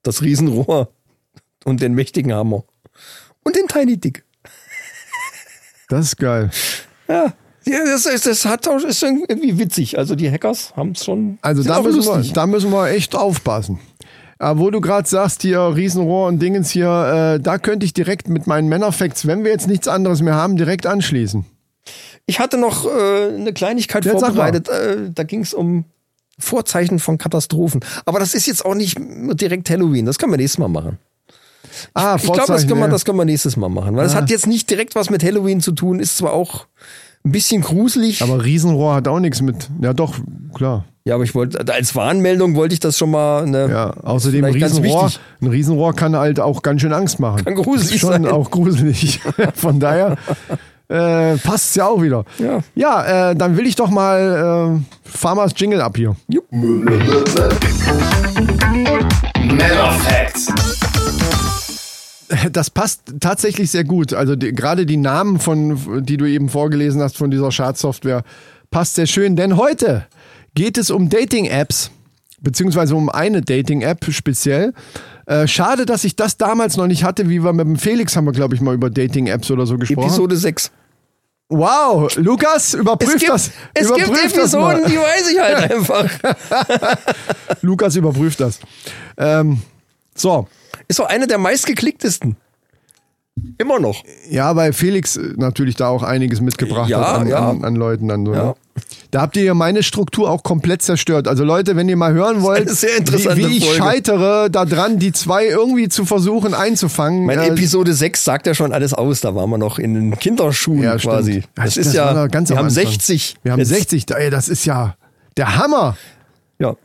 Das Riesenrohr [LAUGHS] und den mächtigen Hammer. Und den Tiny Dick. Das ist geil. Ja. Ja, das, ist, das hat auch, ist irgendwie witzig. Also die Hackers haben es schon. Also da müssen, wir, da müssen wir echt aufpassen. Aber wo du gerade sagst, hier Riesenrohr und Dingens hier, äh, da könnte ich direkt mit meinen Männerfacts, wenn wir jetzt nichts anderes mehr haben, direkt anschließen. Ich hatte noch äh, eine Kleinigkeit sag vorbereitet. Äh, da ging es um Vorzeichen von Katastrophen. Aber das ist jetzt auch nicht direkt Halloween. Das können wir nächstes Mal machen. Ah, Ich glaube, das, Vorzeichen, können wir- ja. das können wir nächstes Mal machen. Weil das hat jetzt nicht direkt was mit Halloween zu tun. Ist zwar auch ein bisschen gruselig. Aber Riesenrohr hat auch nichts mit. Ja, doch, klar. ja, aber ich wollte, als Warnmeldung wollte ich das schon mal. Ne, Ja, außerdem Riesenrohr. Ein Riesenrohr kann halt auch ganz schön Angst machen. Kann gruselig ist schon sein. auch gruselig. [LAUGHS] Von daher äh, passt ja auch wieder. Ja. Ja, äh, dann will ich doch mal äh, Farmers Jingle ab hier. Männer Facts. Das passt tatsächlich sehr gut. Also die, gerade die Namen von, die du eben vorgelesen hast von dieser Schadsoftware, passt sehr schön. Denn heute geht es um Dating-Apps, beziehungsweise um eine Dating-App speziell. Äh, schade, dass ich das damals noch nicht hatte, wie wir mit dem Felix haben wir, glaube ich, mal über Dating-Apps oder so gesprochen. Episode 6. Wow, Lukas, überprüf Es gibt, das. es gibt überprüf mal. Episoden, die weiß ich halt [LAUGHS] einfach. Lukas überprüft das. Ähm, so, Ist doch eine der meistgeklicktesten. Immer noch. ja, weil Felix natürlich da auch einiges mitgebracht Ja, hat an, ja. an, an Leuten dann so. Ja. Ne? Da habt ihr ja meine Struktur auch komplett zerstört. Also Leute, wenn ihr mal hören wollt, wie, wie ich Folge. scheitere daran, die zwei irgendwie zu versuchen einzufangen. Mein äh, Episode 6 sagt ja schon alles aus. Da waren wir noch in den Kinderschuhen Ja, quasi. Das, Das ist war ja, ganz wir haben Anfang. 60. wir haben Jetzt- 60, ey, das ist ja der Hammer. Ja.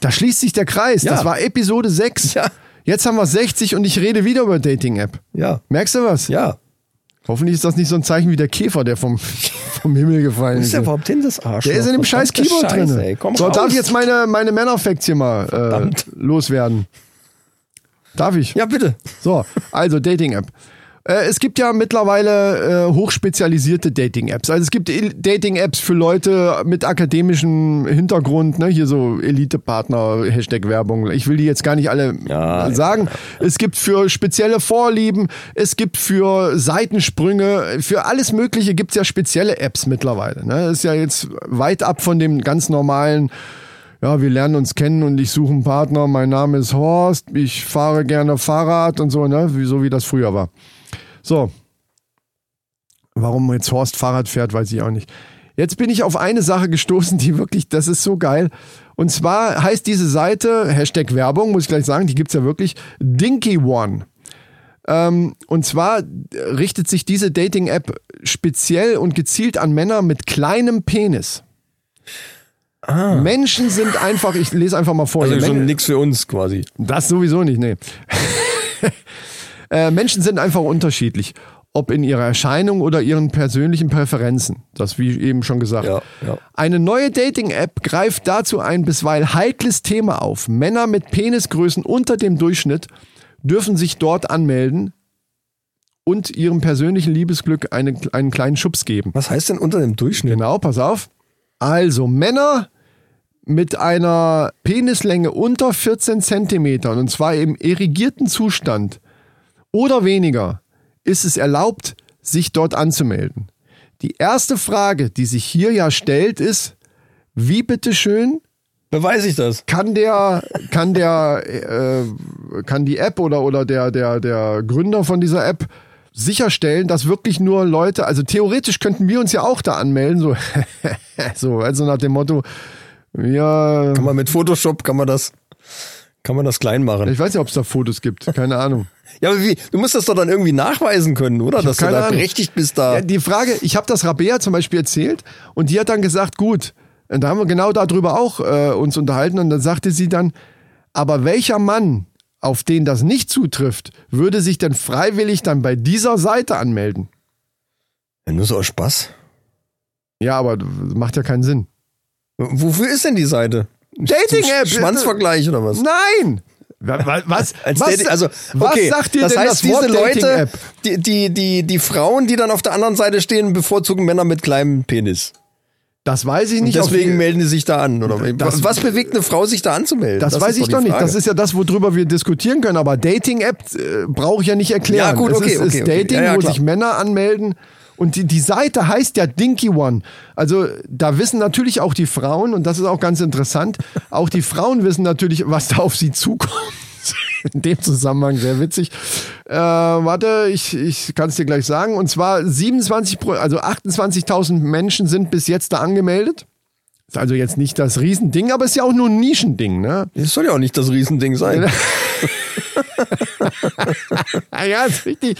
Da schließt sich der Kreis. Das war Episode 6. Ja. Jetzt haben wir 60 und ich rede wieder über Dating-App. Ja. Merkst du was? Ja. Hoffentlich ist das nicht so ein Zeichen wie der Käfer, der vom, [LAUGHS] vom Himmel gefallen ist. ist der überhaupt hin, das Arsch? Der ist in dem scheiß Keyboard drin. So, darf ich jetzt meine, meine Männerfacts hier mal äh, loswerden? Darf ich? Ja, bitte. So, also Dating-App. Äh, es gibt ja mittlerweile äh, hochspezialisierte Dating-Apps. Also es gibt Dating-Apps für Leute mit akademischem Hintergrund, ne? hier so Elite-Partner, Hashtag-Werbung. Ich will die jetzt gar nicht alle Ja, sagen. Es gibt für spezielle Vorlieben, es gibt für Seitensprünge, für alles Mögliche gibt es ja spezielle Apps mittlerweile. Ne? Das ist ja jetzt weit ab von dem ganz normalen ja, wir lernen uns kennen und ich suche einen Partner. Mein Name ist Horst. Ich fahre gerne Fahrrad und so, ne? Wie, so wie das früher war. So. Warum jetzt Horst Fahrrad fährt, weiß ich auch nicht. Jetzt bin ich auf eine Sache gestoßen, die wirklich, das ist so geil. Und zwar heißt diese Seite, Hashtag Werbung, muss ich gleich sagen, die gibt's ja wirklich, Dinky One. Ähm, und zwar richtet sich diese Dating-App speziell und gezielt an Männer mit kleinem Penis. Menschen sind einfach, ich lese einfach mal vor. Also schon nichts für uns quasi. das sowieso nicht, nee. Äh, Menschen sind einfach unterschiedlich. Ob in ihrer Erscheinung oder ihren persönlichen Präferenzen. Das wie eben schon gesagt. Ja, ja. Eine neue Dating-App greift dazu ein bisweilen heikles Thema auf. Männer mit Penisgrößen unter dem Durchschnitt dürfen sich dort anmelden und ihrem persönlichen Liebesglück eine, einen kleinen Schubs geben. Was heißt denn unter dem Durchschnitt? Genau, pass auf. Also Männer mit einer Penislänge unter 14 Zentimetern und zwar im irrigierten Zustand oder weniger ist es erlaubt, sich dort anzumelden. Die erste Frage, die sich hier ja stellt, ist, wie bitteschön Beweise ich das? kann der, kann der, äh, kann die App oder, oder der, der, der Gründer von dieser App sicherstellen, dass wirklich nur Leute, also theoretisch könnten wir uns ja auch da anmelden, so, [LAUGHS] so, also nach dem Motto, ja, Kann man mit Photoshop, kann man das, kann man das klein machen. ich weiß nicht, ob es da Fotos gibt, keine Ahnung. [LAUGHS] Ja, aber wie, du musst das doch dann irgendwie nachweisen können, oder? Dass du da Ahnung. berechtigt bist da. Ja, die Frage, ich habe das Rabea zum Beispiel erzählt und die hat dann gesagt, gut, und da haben wir genau darüber auch äh, uns unterhalten und dann sagte sie dann, aber welcher Mann, auf den das nicht zutrifft, würde sich denn freiwillig dann bei dieser Seite anmelden? Ja, nur so aus Spaß. Ja, aber das macht ja keinen Sinn. Wofür ist denn die Seite? Dating-App. Schwanzvergleich oder was? Nein! Wa- wa- Was, [LAUGHS] Als was, Dating, also, was okay, sagt dir das denn heißt, das diese Leute, die, die, die, die Frauen, die dann auf der anderen Seite stehen, bevorzugen Männer mit kleinem Penis. Das weiß ich Und nicht. auf deswegen die- melden die sich da an, oder? Das- was bewegt eine Frau, sich da anzumelden? Das, weiß ist ich doch nicht. Das ist ja das, worüber wir diskutieren können. Aber Dating-App äh, brauche ich ja nicht erklären. Ja, gut, es okay, ist, okay, ist okay. Dating, Ja, ja, wo sich Männer anmelden. Und die, die Seite heißt ja Dinky One. Also da wissen natürlich auch die Frauen, und das ist auch ganz interessant, auch die Frauen wissen natürlich, was da auf sie zukommt. [LAUGHS] In dem Zusammenhang sehr witzig. Äh, warte, ich, ich kann es dir gleich sagen. Und zwar 27, Pro- also 28.000 Menschen sind bis jetzt da angemeldet. Ist also jetzt nicht das Riesending, aber ist ja auch nur ein Nischending, ne? Das soll ja auch nicht das Riesending sein. [LAUGHS] Ja, ist richtig.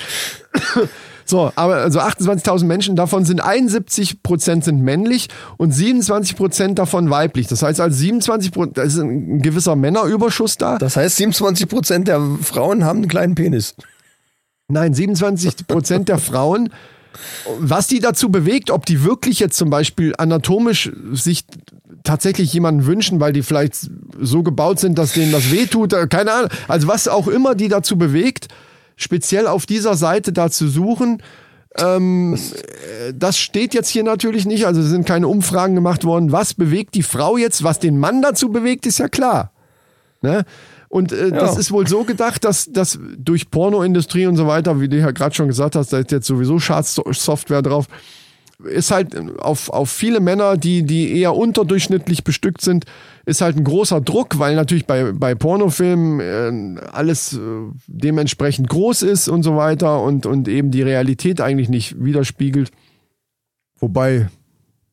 So, aber also 28.000 Menschen, davon sind 71 Prozent sind männlich und 27 Prozent davon weiblich. Das heißt also 27 Prozent, da ist ein gewisser Männerüberschuss da. Das heißt, 27 Prozent der Frauen haben einen kleinen Penis. Nein, 27 Prozent der Frauen. Was die dazu bewegt, ob die wirklich jetzt zum Beispiel anatomisch sich tatsächlich jemanden wünschen, weil die vielleicht so gebaut sind, dass denen das wehtut, äh, keine Ahnung. Also was auch immer die dazu bewegt, speziell auf dieser Seite da zu suchen, ähm, äh, das steht jetzt hier natürlich nicht. Also es sind keine Umfragen gemacht worden. Was bewegt die Frau jetzt? Was den Mann dazu bewegt, ist ja klar. Ne? Und äh, das ist wohl so gedacht, dass, dass durch Pornoindustrie und so weiter, wie du ja gerade schon gesagt hast, da ist jetzt sowieso Schadsoftware drauf, ist halt auf, auf viele Männer, die, die eher unterdurchschnittlich bestückt sind, ist halt ein großer Druck, weil natürlich bei, bei Pornofilmen äh, alles äh, dementsprechend groß ist und so weiter und, und eben die Realität eigentlich nicht widerspiegelt. Wobei,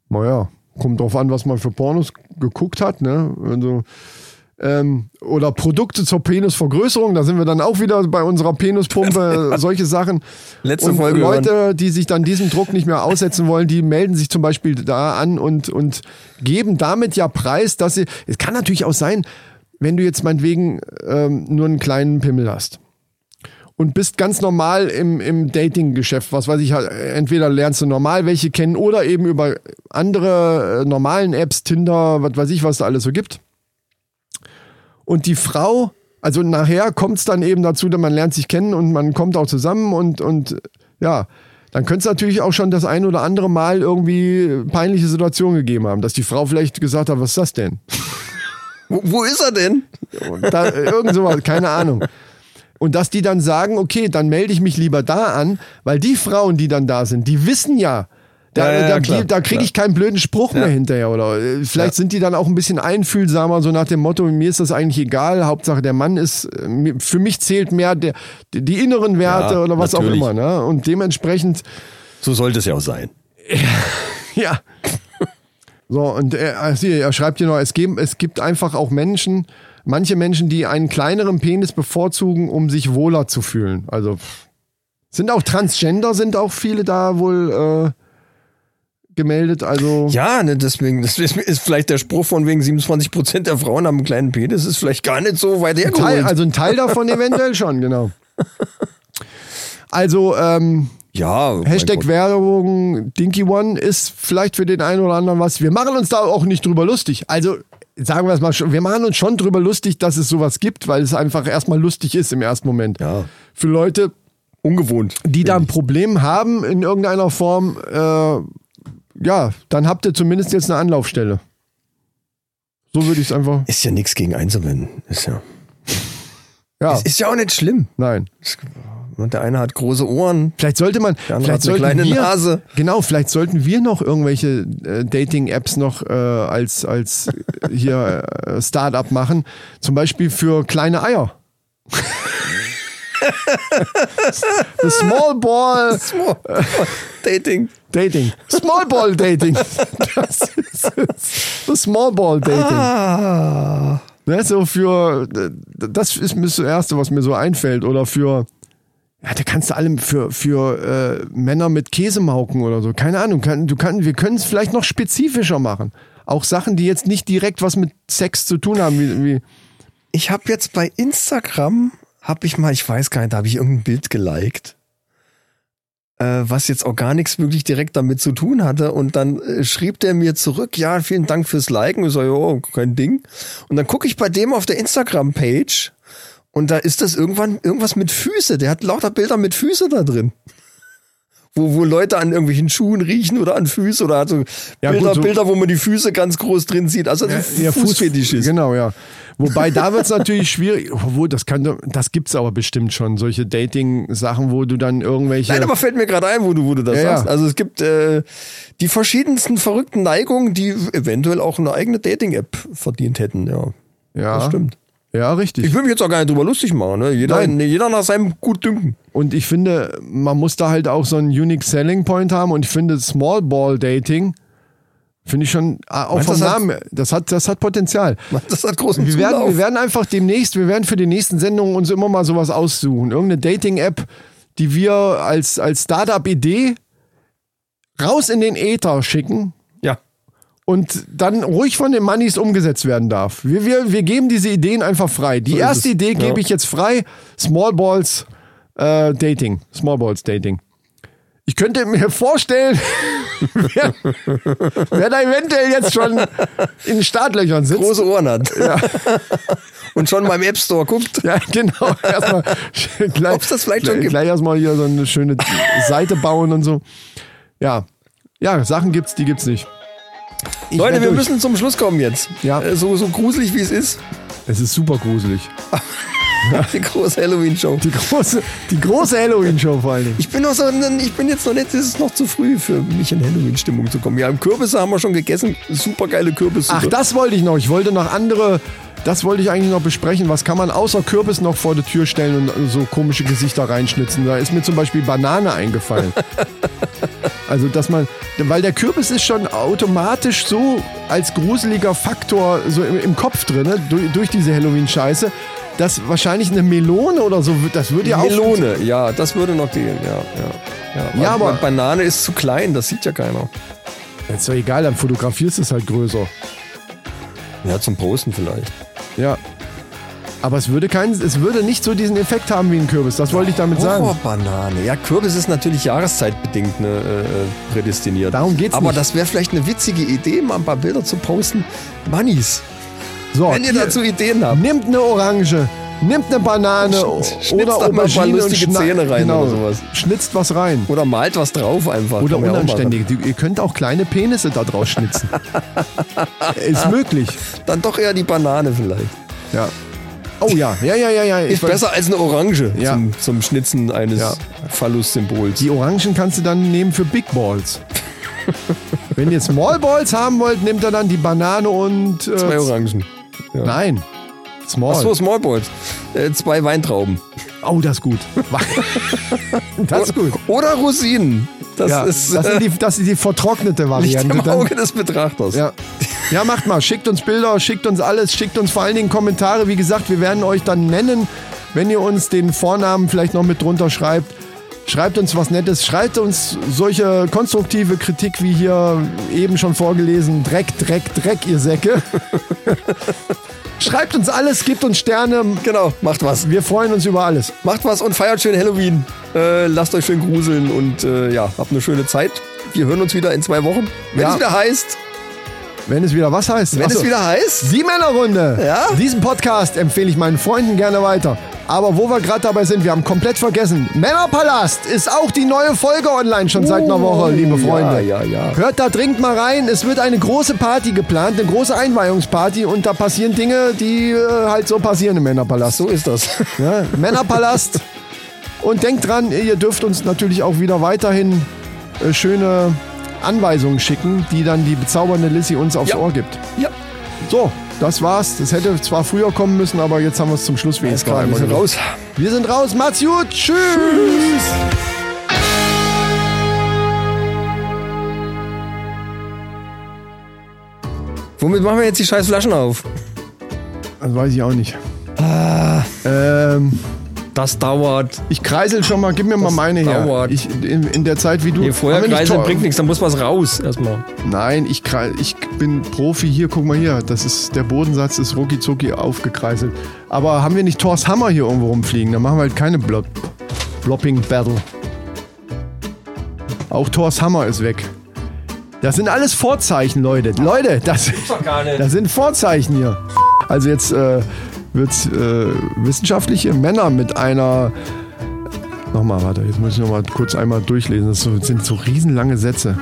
naja, kommt drauf an, was man für Pornos geguckt hat, ne? Also, ähm, oder Produkte zur Penisvergrößerung, da sind wir dann auch wieder bei unserer Penispumpe, [LAUGHS] solche Sachen. Letzte und Folge Leute, die sich dann diesem Druck nicht mehr aussetzen wollen, die melden sich zum Beispiel da an und, und geben damit ja preis, dass sie. Es kann natürlich auch sein, wenn du jetzt meinetwegen ähm, nur einen kleinen Pimmel hast und bist ganz normal im, im Dating-Geschäft, was weiß ich, halt, entweder lernst du normal welche kennen oder eben über andere äh, normalen Apps, Tinder, was weiß ich, was da alles so gibt. Und die Frau, also nachher kommt es dann eben dazu, dass man lernt sich kennen und man kommt auch zusammen und, und ja, dann könnte es natürlich auch schon das ein oder andere Mal irgendwie peinliche Situationen gegeben haben, dass die Frau vielleicht gesagt hat, was ist das denn? Wo, wo ist er denn? Da, irgend sowas, keine Ahnung. Und dass die dann sagen, okay, dann melde ich mich lieber da an, weil die Frauen, die dann da sind, die wissen ja, da, Ja, ja, da, da kriege ich keinen blöden Spruch mehr hinterher. Oder äh, vielleicht sind die dann auch ein bisschen einfühlsamer, so nach dem Motto, mir ist das eigentlich egal, Hauptsache der Mann ist, äh, für mich zählt mehr der, die, inneren Werte oder was natürlich. auch immer. Ne? Und dementsprechend, So sollte es ja auch sein. [LAUGHS] ja. So, und er, also hier, er schreibt hier noch, es gibt, es gibt einfach auch Menschen, manche Menschen, die einen kleineren Penis bevorzugen, um sich wohler zu fühlen. Also sind auch Transgender, sind auch viele da wohl äh, gemeldet. Also Ja, ne, deswegen, das ist, vielleicht der Spruch von wegen 27 Prozent der Frauen haben einen kleinen Penis, ist vielleicht gar nicht so weit Teil, hergeholt. also ein Teil davon [LAUGHS] eventuell schon, genau. Also ähm, ja, Hashtag. Werbung Dinky One ist vielleicht für den einen oder anderen was. Wir machen uns da auch nicht drüber lustig. Also sagen wir es mal schon, wir machen uns schon drüber lustig, dass es sowas gibt, weil es einfach erstmal lustig ist im ersten Moment. Ja. Für Leute, ungewohnt. die da ein Problem haben in irgendeiner Form, äh, ja, dann habt ihr zumindest jetzt eine Anlaufstelle. So würde ich es einfach. Ist ja nichts gegen einzuwenden. Ist ja, Ja, ist ja auch nicht schlimm. nein. Und der eine hat große Ohren. Vielleicht sollte man, Der andere vielleicht hat eine kleine wir, Nase. Genau, vielleicht sollten wir noch irgendwelche äh, Dating-Apps noch äh, als als äh, hier äh, Start-up machen, zum Beispiel für kleine Eier. [LAUGHS] The Small Ball Small Dating. Dating. Small Ball Dating. [LAUGHS] Das ist es. The Small Ball Dating. Ah. Ne, so für, das ist mir das Erste, was mir so einfällt. Oder für, ja, da kannst du allem für, für äh, Männer mit Käsemauken oder so. Keine Ahnung. Kann, du kann, wir können es vielleicht noch spezifischer machen. Auch Sachen, die jetzt nicht direkt was mit Sex zu tun haben. Wie, wie, Ich habe jetzt bei Instagram, habe ich mal, ich weiß gar nicht, da habe ich irgendein Bild geliked, äh, was jetzt auch gar nichts wirklich direkt damit zu tun hatte. Und dann äh, schrieb der mir zurück, ja, vielen Dank fürs Liken. Ich so, jo, kein Ding. Und dann gucke ich bei dem auf der Instagram-Page und da ist das irgendwann irgendwas mit Füße. Der hat lauter Bilder mit Füße da drin. Wo, wo Leute an irgendwelchen Schuhen riechen oder an Füßen oder also Ja, Bilder, gut, so- Bilder, wo man die Füße ganz groß drin sieht. Also Ja, Fußfetisch ist. Genau, ja. Wobei da wird es natürlich schwierig. Obwohl, das kann, das gibt's aber bestimmt schon. Solche Dating-Sachen, wo du dann irgendwelche. Nein, aber fällt mir gerade ein, wo du, wo du das Ja, ja. sagst. Also es gibt äh, die verschiedensten verrückten Neigungen, die eventuell auch eine eigene Dating-App verdient hätten. Ja, ja, das stimmt. Ja, richtig. Ich will mich jetzt auch gar nicht drüber lustig machen. Ne? Jeder, Nein. jeder nach seinem Gutdünken. Und ich finde, man muss da halt auch so einen Unique Selling Point haben. Und ich finde, Small Ball Dating finde ich schon, äh, auch Meinst vom das hat- Namen, das hat, das hat Potenzial. Das hat großen Wir werden, wir werden einfach demnächst, wir werden für die nächsten Sendungen uns immer mal sowas aussuchen. Irgendeine Dating-App, die wir als, als Startup-Idee raus in den Äther schicken. Und dann ruhig von den Moneys umgesetzt werden darf. Wir, wir, wir geben diese Ideen einfach frei. Die ist erste. Idee Ja. gebe ich jetzt frei. Small Balls äh, Dating. Small Balls Dating. Ich könnte mir vorstellen, [LAUGHS] wer, wer da eventuell jetzt schon in den Startlöchern sitzt. Große Ohren hat. [LAUGHS] Und schon beim App Store guckt. Ja, genau. Erstmal gleich, Ob's das vielleicht schon gleich, gibt. gleich erstmal hier so eine schöne Seite bauen und so. Ja. Ja, Sachen gibt's, die gibt's nicht. Ich Leute, wir durch. müssen zum Schluss kommen jetzt. Ja. Äh, So, so gruselig wie es ist. Es ist super gruselig. [LAUGHS] Die große Halloween-Show. Die große, die große Halloween-Show vor allen Dingen. Ich bin noch so, ich bin jetzt noch nicht, es ist noch zu früh für mich in Halloween-Stimmung zu kommen. Ja, Kürbisse haben wir schon gegessen. Super geile Kürbisse. Ach, das wollte ich noch. Ich wollte noch andere, das wollte ich eigentlich noch besprechen. Was kann man außer Kürbis noch vor die Tür stellen und so komische Gesichter reinschnitzen? Da ist mir zum Beispiel Banane eingefallen. [LAUGHS] Also, dass man, weil der Kürbis ist schon automatisch so als gruseliger Faktor so im, im Kopf drin, ne, durch, durch diese Halloween-Scheiße, dass wahrscheinlich eine Melone oder so, das würde ja auch. Melone, ja, das würde noch gehen, ja. Ja, ja. Ja, aber- Banane ist zu klein, das sieht ja keiner. Ist doch egal, dann fotografierst du es halt größer. Ja, zum Posten vielleicht. Ja. Aber es würde keinen, es würde nicht so diesen Effekt haben wie ein Kürbis. Das wollte ich damit sagen. Horrorbanane. Ja, Kürbis ist natürlich jahreszeitbedingt ne, äh, prädestiniert. Darum geht's Aber nicht. das wäre vielleicht eine witzige Idee, mal ein paar Bilder zu posten. Mannis, So, wenn ihr dazu Ideen habt. nimmt eine Orange, nimmt eine Banane Schnitzt oder Aubergine und Zähne rein genau, oder sowas. Schnitzt was rein. Oder malt was drauf einfach. Oder unanständig. Die- Ihr könnt auch kleine Penisse da draus schnitzen. [LAUGHS] Ist möglich. Dann doch eher die Banane vielleicht. Ja. Oh ja, ja, ja, ja, ja. Ist besser als eine Orange Ja. zum, zum Schnitzen eines Ja. Phallus-Symbols. Die Orangen kannst du dann nehmen für Big Balls. [LAUGHS] Wenn ihr Small Balls haben wollt, nehmt ihr dann die Banane und. Äh, Zwei Orangen. Ja. Nein. Small. Ach so, Small Balls. Äh, zwei Weintrauben. Oh, das ist gut. [LAUGHS] das ist gut. Oder Rosinen. Das Ja, ist das, äh, ist die, das ist die vertrocknete [LAUGHS] Variante. im Dann- Auge des Betrachters. Ja. ja, macht mal. Schickt uns Bilder, schickt uns alles, schickt uns vor allen Dingen Kommentare. Wie gesagt, wir werden euch dann nennen, wenn ihr uns den Vornamen vielleicht noch mit drunter schreibt. Schreibt uns was Nettes, schreibt uns solche konstruktive Kritik wie hier eben schon vorgelesen. Dreck, Dreck, Dreck, ihr Säcke. [LAUGHS] schreibt uns alles, gebt uns Sterne. Genau, macht was. Wir freuen uns über alles. Macht was und feiert schön Halloween. Äh, lasst euch schön gruseln und äh, ja, habt eine schöne Zeit. Wir hören uns wieder in zwei Wochen. Wenn Ja. es wieder heißt, Wenn es wieder was heißt. wenn Ach so. es wieder heißt, Die Männerrunde. Ja? Diesen Podcast empfehle ich meinen Freunden gerne weiter. Aber wo wir gerade dabei sind, wir haben komplett vergessen. Männerpalast ist auch die neue Folge online schon seit einer Woche, liebe Freunde. Ja, ja, ja. Hört da dringend mal rein. Es wird eine große Party geplant, eine große Einweihungsparty und da passieren Dinge, die äh, halt so passieren im Männerpalast. So ist das. [LAUGHS] Ja, Männerpalast. Und denkt dran, ihr dürft uns natürlich auch wieder weiterhin äh, schöne Anweisungen schicken, die dann die bezaubernde Lissy uns aufs Ja. Ohr gibt. ja, So, das war's. Das hätte zwar früher kommen müssen, aber jetzt haben wir es zum Schluss wenigstens klar, wir sind raus. Wir sind raus. Macht's gut. Tschüss. Womit machen wir jetzt die scheiß Flaschen auf? Das weiß ich auch nicht. Ah. Ähm, Das dauert. ich kreisel schon mal. Gib mir mal meine her. dauert. Ich, in, in der Zeit, wie du. Hier vorher nicht kreiseln bringt nichts, dann muss was raus erstmal. Nein, ich, ich bin Profi. Hier, guck mal hier. Das ist, der Bodensatz ist rucki zucki aufgekreiselt. Aber haben wir nicht Thors Hammer hier irgendwo rumfliegen? Dann machen wir halt keine Blop Blopping Battle. Auch Thors Hammer ist weg. Das sind alles Vorzeichen, Leute. Leute, das, [LAUGHS] das sind Vorzeichen hier. Also jetzt äh, wird's äh, wissenschaftliche Männer mit einer. Nochmal, warte, jetzt muss ich nochmal kurz einmal durchlesen. Das sind so riesenlange Sätze.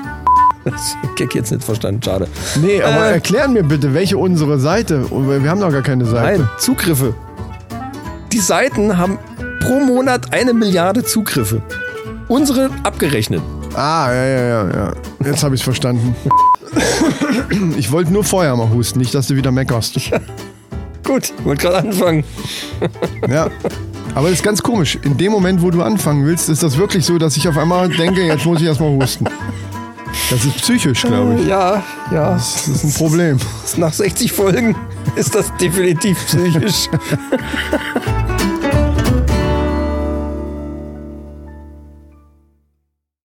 Das Gag jetzt nicht verstanden, schade. Nee, aber Äh. erklären mir bitte, welche unsere Seite. Wir haben doch gar keine Seite. Nein, Zugriffe. Die Seiten haben pro Monat eine Milliarde Zugriffe. Unsere abgerechnet. Ah, ja, ja, ja, ja. Jetzt habe ich es verstanden. Ich wollte nur vorher mal husten, nicht, dass du wieder meckerst. [LAUGHS] Gut, wollte gerade anfangen. Ja. Aber das ist ganz komisch. In dem Moment, wo du anfangen willst, ist das wirklich so, dass ich auf einmal denke, jetzt muss ich erstmal husten. Das ist psychisch, glaube ich. Ja, ja. Das ist ein Problem. Nach 60 Folgen ist das definitiv psychisch. [LAUGHS]